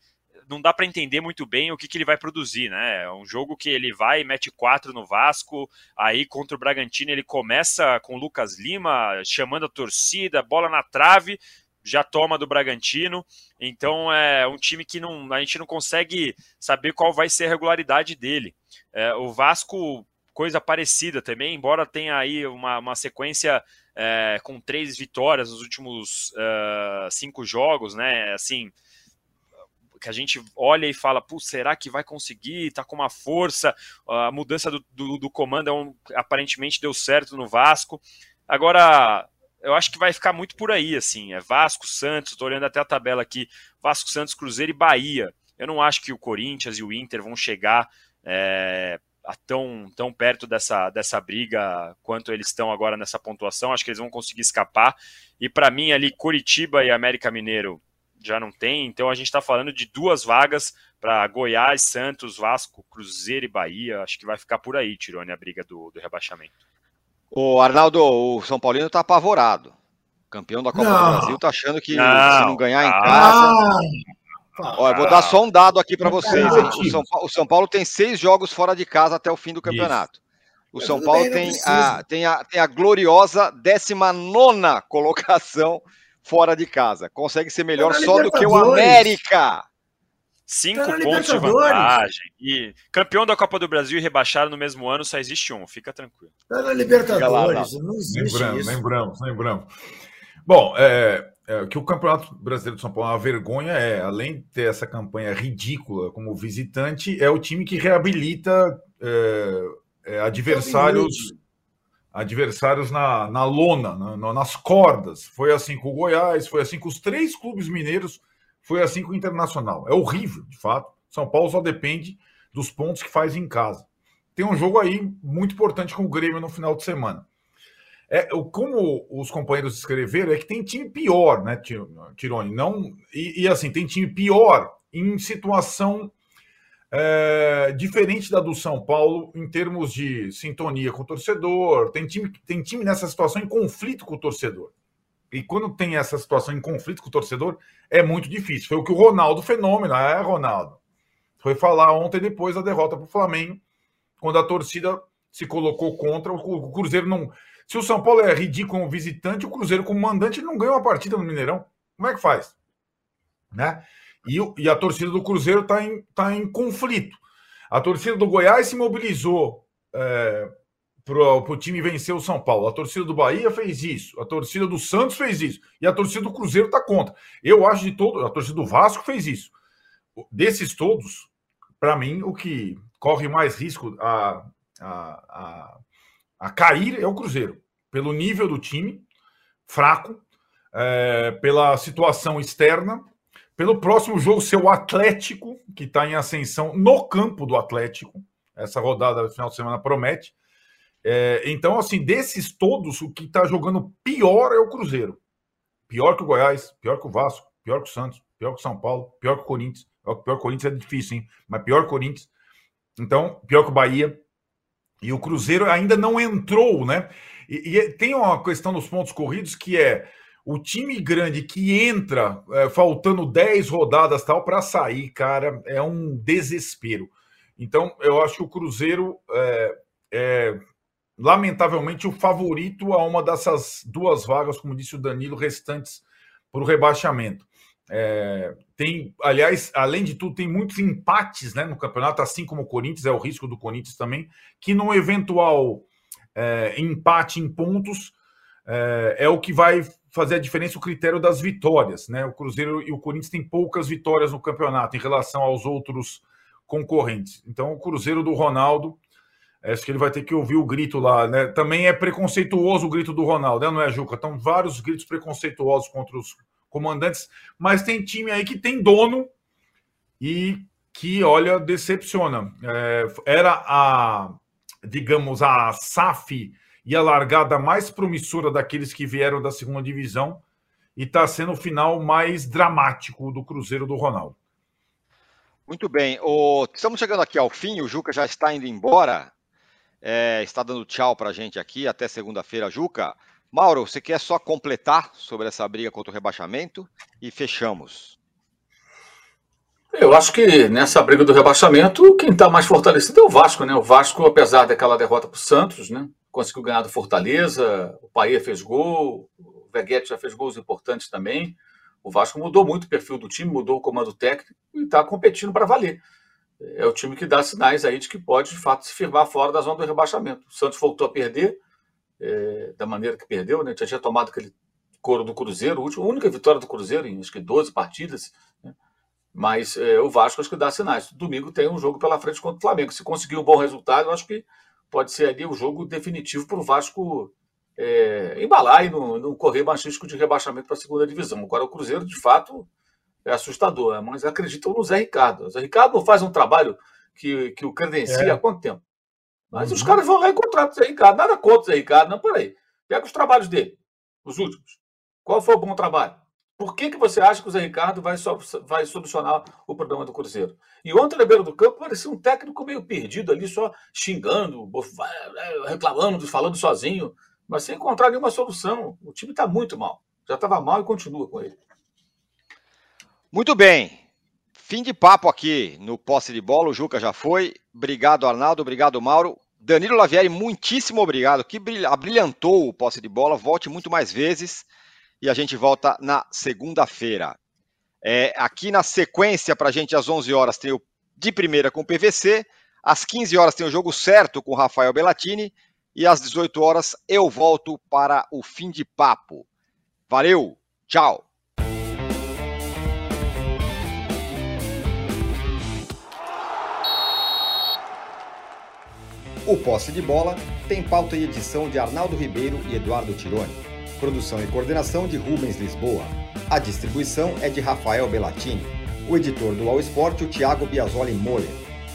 não dá para entender muito bem o que, que ele vai produzir, né? É um jogo que ele vai mete quatro no Vasco, aí contra o Bragantino ele começa com o Lucas Lima chamando a torcida, bola na trave, já toma do Bragantino. Então é um time que não, a gente não consegue saber qual vai ser a regularidade dele. É, o Vasco, coisa parecida também, embora tenha aí uma, uma sequência é, com três vitórias nos últimos uh, cinco jogos, né? Assim, que a gente olha e fala, Pô, será que vai conseguir? Tá com uma força, a mudança do, do, do comando é um, aparentemente deu certo no Vasco. Agora, eu acho que vai ficar muito por aí, assim, é Vasco, Santos, tô olhando até a tabela aqui, Vasco, Santos, Cruzeiro e Bahia. Eu não acho que o Corinthians e o Inter vão chegar é, tão, tão perto dessa, dessa briga quanto eles estão agora nessa pontuação. Acho que eles vão conseguir escapar. E para mim, ali, Curitiba e América Mineiro já não tem, então a gente está falando de duas vagas para Goiás, Santos, Vasco, Cruzeiro e Bahia. Acho que vai ficar por aí, Tirone, a briga do, do rebaixamento. O Arnaldo, o São Paulino está apavorado. Campeão da Copa não. do Brasil, tá achando que não. se não ganhar em casa. Olha, vou dar só um dado aqui para vocês. O São, o São, Paulo tem seis jogos fora de casa até o fim do campeonato. Isso. O São Paulo tem a, tem, a, tem a gloriosa 19 colocação fora de casa. Consegue ser melhor só do que o América. Cinco tá pontos de vantagem. E campeão da Copa do Brasil e rebaixado no mesmo ano, só existe um, fica tranquilo. Tá na Libertadores, lá, não existe lembramos, isso. Lembramos, lembramos. Bom, é, é, que o Campeonato Brasileiro de São Paulo é uma vergonha é, além de ter essa campanha ridícula como visitante, é o time que reabilita é, é, adversários adversários na, na lona, na, nas cordas. Foi assim com o Goiás, foi assim com os três clubes mineiros, foi assim com o Internacional. É horrível, de fato. São Paulo só depende dos pontos que faz em casa. Tem um jogo aí muito importante com o Grêmio no final de semana. É, como os companheiros escreveram, é que tem time pior, né, Tirone? Não, e, e assim, tem time pior em situação é, diferente da do São Paulo em termos de sintonia com o torcedor. Tem time, tem time nessa situação em conflito com o torcedor. E quando tem essa situação em conflito com o torcedor, é muito difícil. Foi o que o Ronaldo Fenômeno, é Ronaldo, foi falar ontem depois da derrota para o Flamengo, quando a torcida se colocou contra o Cruzeiro não. Se o São Paulo é ridículo como visitante, o Cruzeiro como mandante não ganha uma partida no Mineirão. Como é que faz? Né? E, e a torcida do Cruzeiro está em, tá em conflito. A torcida do Goiás se mobilizou é, para o time vencer o São Paulo. A torcida do Bahia fez isso. A torcida do Santos fez isso. E a torcida do Cruzeiro está contra. Eu acho de todo. A torcida do Vasco fez isso. Desses todos, para mim, o que corre mais risco a, a, a, a cair é o Cruzeiro. Pelo nível do time, fraco, é, pela situação externa pelo próximo jogo ser o Atlético, que está em ascensão no campo do Atlético. Essa rodada final de semana promete. É, então, assim, desses todos, o que está jogando pior é o Cruzeiro. Pior que o Goiás, pior que o Vasco, pior que o Santos, pior que o São Paulo, pior que o Corinthians. Pior que o Corinthians é difícil, hein? Mas pior que o Corinthians. Então, pior que o Bahia. E o Cruzeiro ainda não entrou, né? E, e tem uma questão dos pontos corridos que é o time grande que entra é, faltando 10 rodadas tal para sair, cara, é um desespero. Então, eu acho que o Cruzeiro é, é, lamentavelmente o favorito a uma dessas duas vagas, como disse o Danilo, restantes para o rebaixamento. É, tem, aliás, além de tudo, tem muitos empates né, no campeonato, assim como o Corinthians, é o risco do Corinthians também, que no eventual é, empate em pontos é, é o que vai fazer a diferença o critério das vitórias. Né? O Cruzeiro e o Corinthians têm poucas vitórias no campeonato em relação aos outros concorrentes. Então, o Cruzeiro do Ronaldo, acho que ele vai ter que ouvir o grito lá. Né? Também é preconceituoso o grito do Ronaldo, né? não é, Juca? Estão vários gritos preconceituosos contra os comandantes, mas tem time aí que tem dono e que, olha, decepciona. É, era a, digamos, a SAF e a largada mais promissora daqueles que vieram da segunda divisão e está sendo o final mais dramático do Cruzeiro do Ronaldo. Muito bem. O... Estamos chegando aqui ao fim, o Juca já está indo embora. É, está dando tchau para a gente aqui. Até segunda-feira, Juca. Mauro, você quer só completar sobre essa briga contra o rebaixamento? E fechamos. Eu acho que nessa briga do rebaixamento, quem está mais fortalecido é o Vasco, né? O Vasco, apesar daquela derrota para o Santos, né? conseguiu ganhar do Fortaleza, o Paia fez gol, o Veguete já fez gols importantes também. O Vasco mudou muito o perfil do time, mudou o comando técnico e está competindo para valer. É o time que dá sinais aí de que pode, de fato, se firmar fora da zona do rebaixamento. O Santos voltou a perder é, da maneira que perdeu, né? Já tinha tomado aquele couro do Cruzeiro, a única vitória do Cruzeiro em acho que 12 partidas. Né? Mas é, o Vasco acho que dá sinais. Domingo tem um jogo pela frente contra o Flamengo. Se conseguir um bom resultado, eu acho que pode ser ali o jogo definitivo para o Vasco é, embalar e não, não correr mais risco de rebaixamento para a segunda divisão. Agora, o Cruzeiro, de fato, é assustador, né? mas acreditam no Zé Ricardo. O Zé Ricardo não faz um trabalho que, que o credencia é. há quanto tempo? Mas uhum. os caras vão lá e contratam o Zé Ricardo. Nada contra o Zé Ricardo, não, peraí. Pega os trabalhos dele, os últimos. Qual foi o bom trabalho? Por que, que você acha que o Zé Ricardo vai, so, vai solucionar o problema do Cruzeiro? E ontem, na beira do campo, parecia um técnico meio perdido ali, só xingando, reclamando, falando sozinho, mas sem encontrar nenhuma solução. O time está muito mal. Já estava mal e continua com ele. Muito bem. Fim de papo aqui no posse de bola. O Juca já foi. Obrigado, Arnaldo. Obrigado, Mauro. Danilo Lavieri, muitíssimo obrigado. Que brilhantou o posse de bola. Volte muito mais vezes e a gente volta na segunda-feira. É, aqui na sequência, para a gente, às 11 horas, tem o de primeira com o PVC, às 15 horas tem o jogo certo com o Rafael Bellatini, e às 18 horas eu volto para o fim de papo. Valeu, tchau! O Posse de Bola tem pauta e edição de Arnaldo Ribeiro e Eduardo Tironi. Produção e coordenação de Rubens Lisboa. A distribuição é de Rafael Bellatini. O editor do All Sport, o Thiago Biasoli Moller.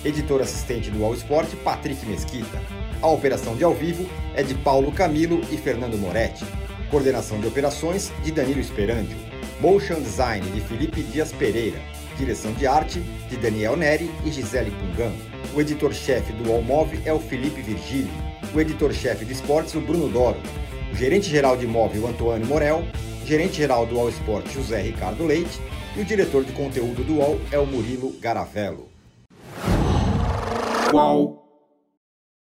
Editor assistente do All Sport, Patrick Mesquita. A operação de ao vivo é de Paulo Camilo e Fernando Moretti. Coordenação de operações de Danilo Esperandio. Motion Design de Felipe Dias Pereira. direção de arte de Daniel Neri e Gisele Pungan. O editor-chefe do Move é o Felipe Virgili. O editor-chefe de esportes, o Bruno Doro. O gerente-geral de imóvel, Antônio Morel. Gerente-geral do All Sport, José Ricardo Leite. E o diretor de conteúdo do UOL é o Murilo Garavello.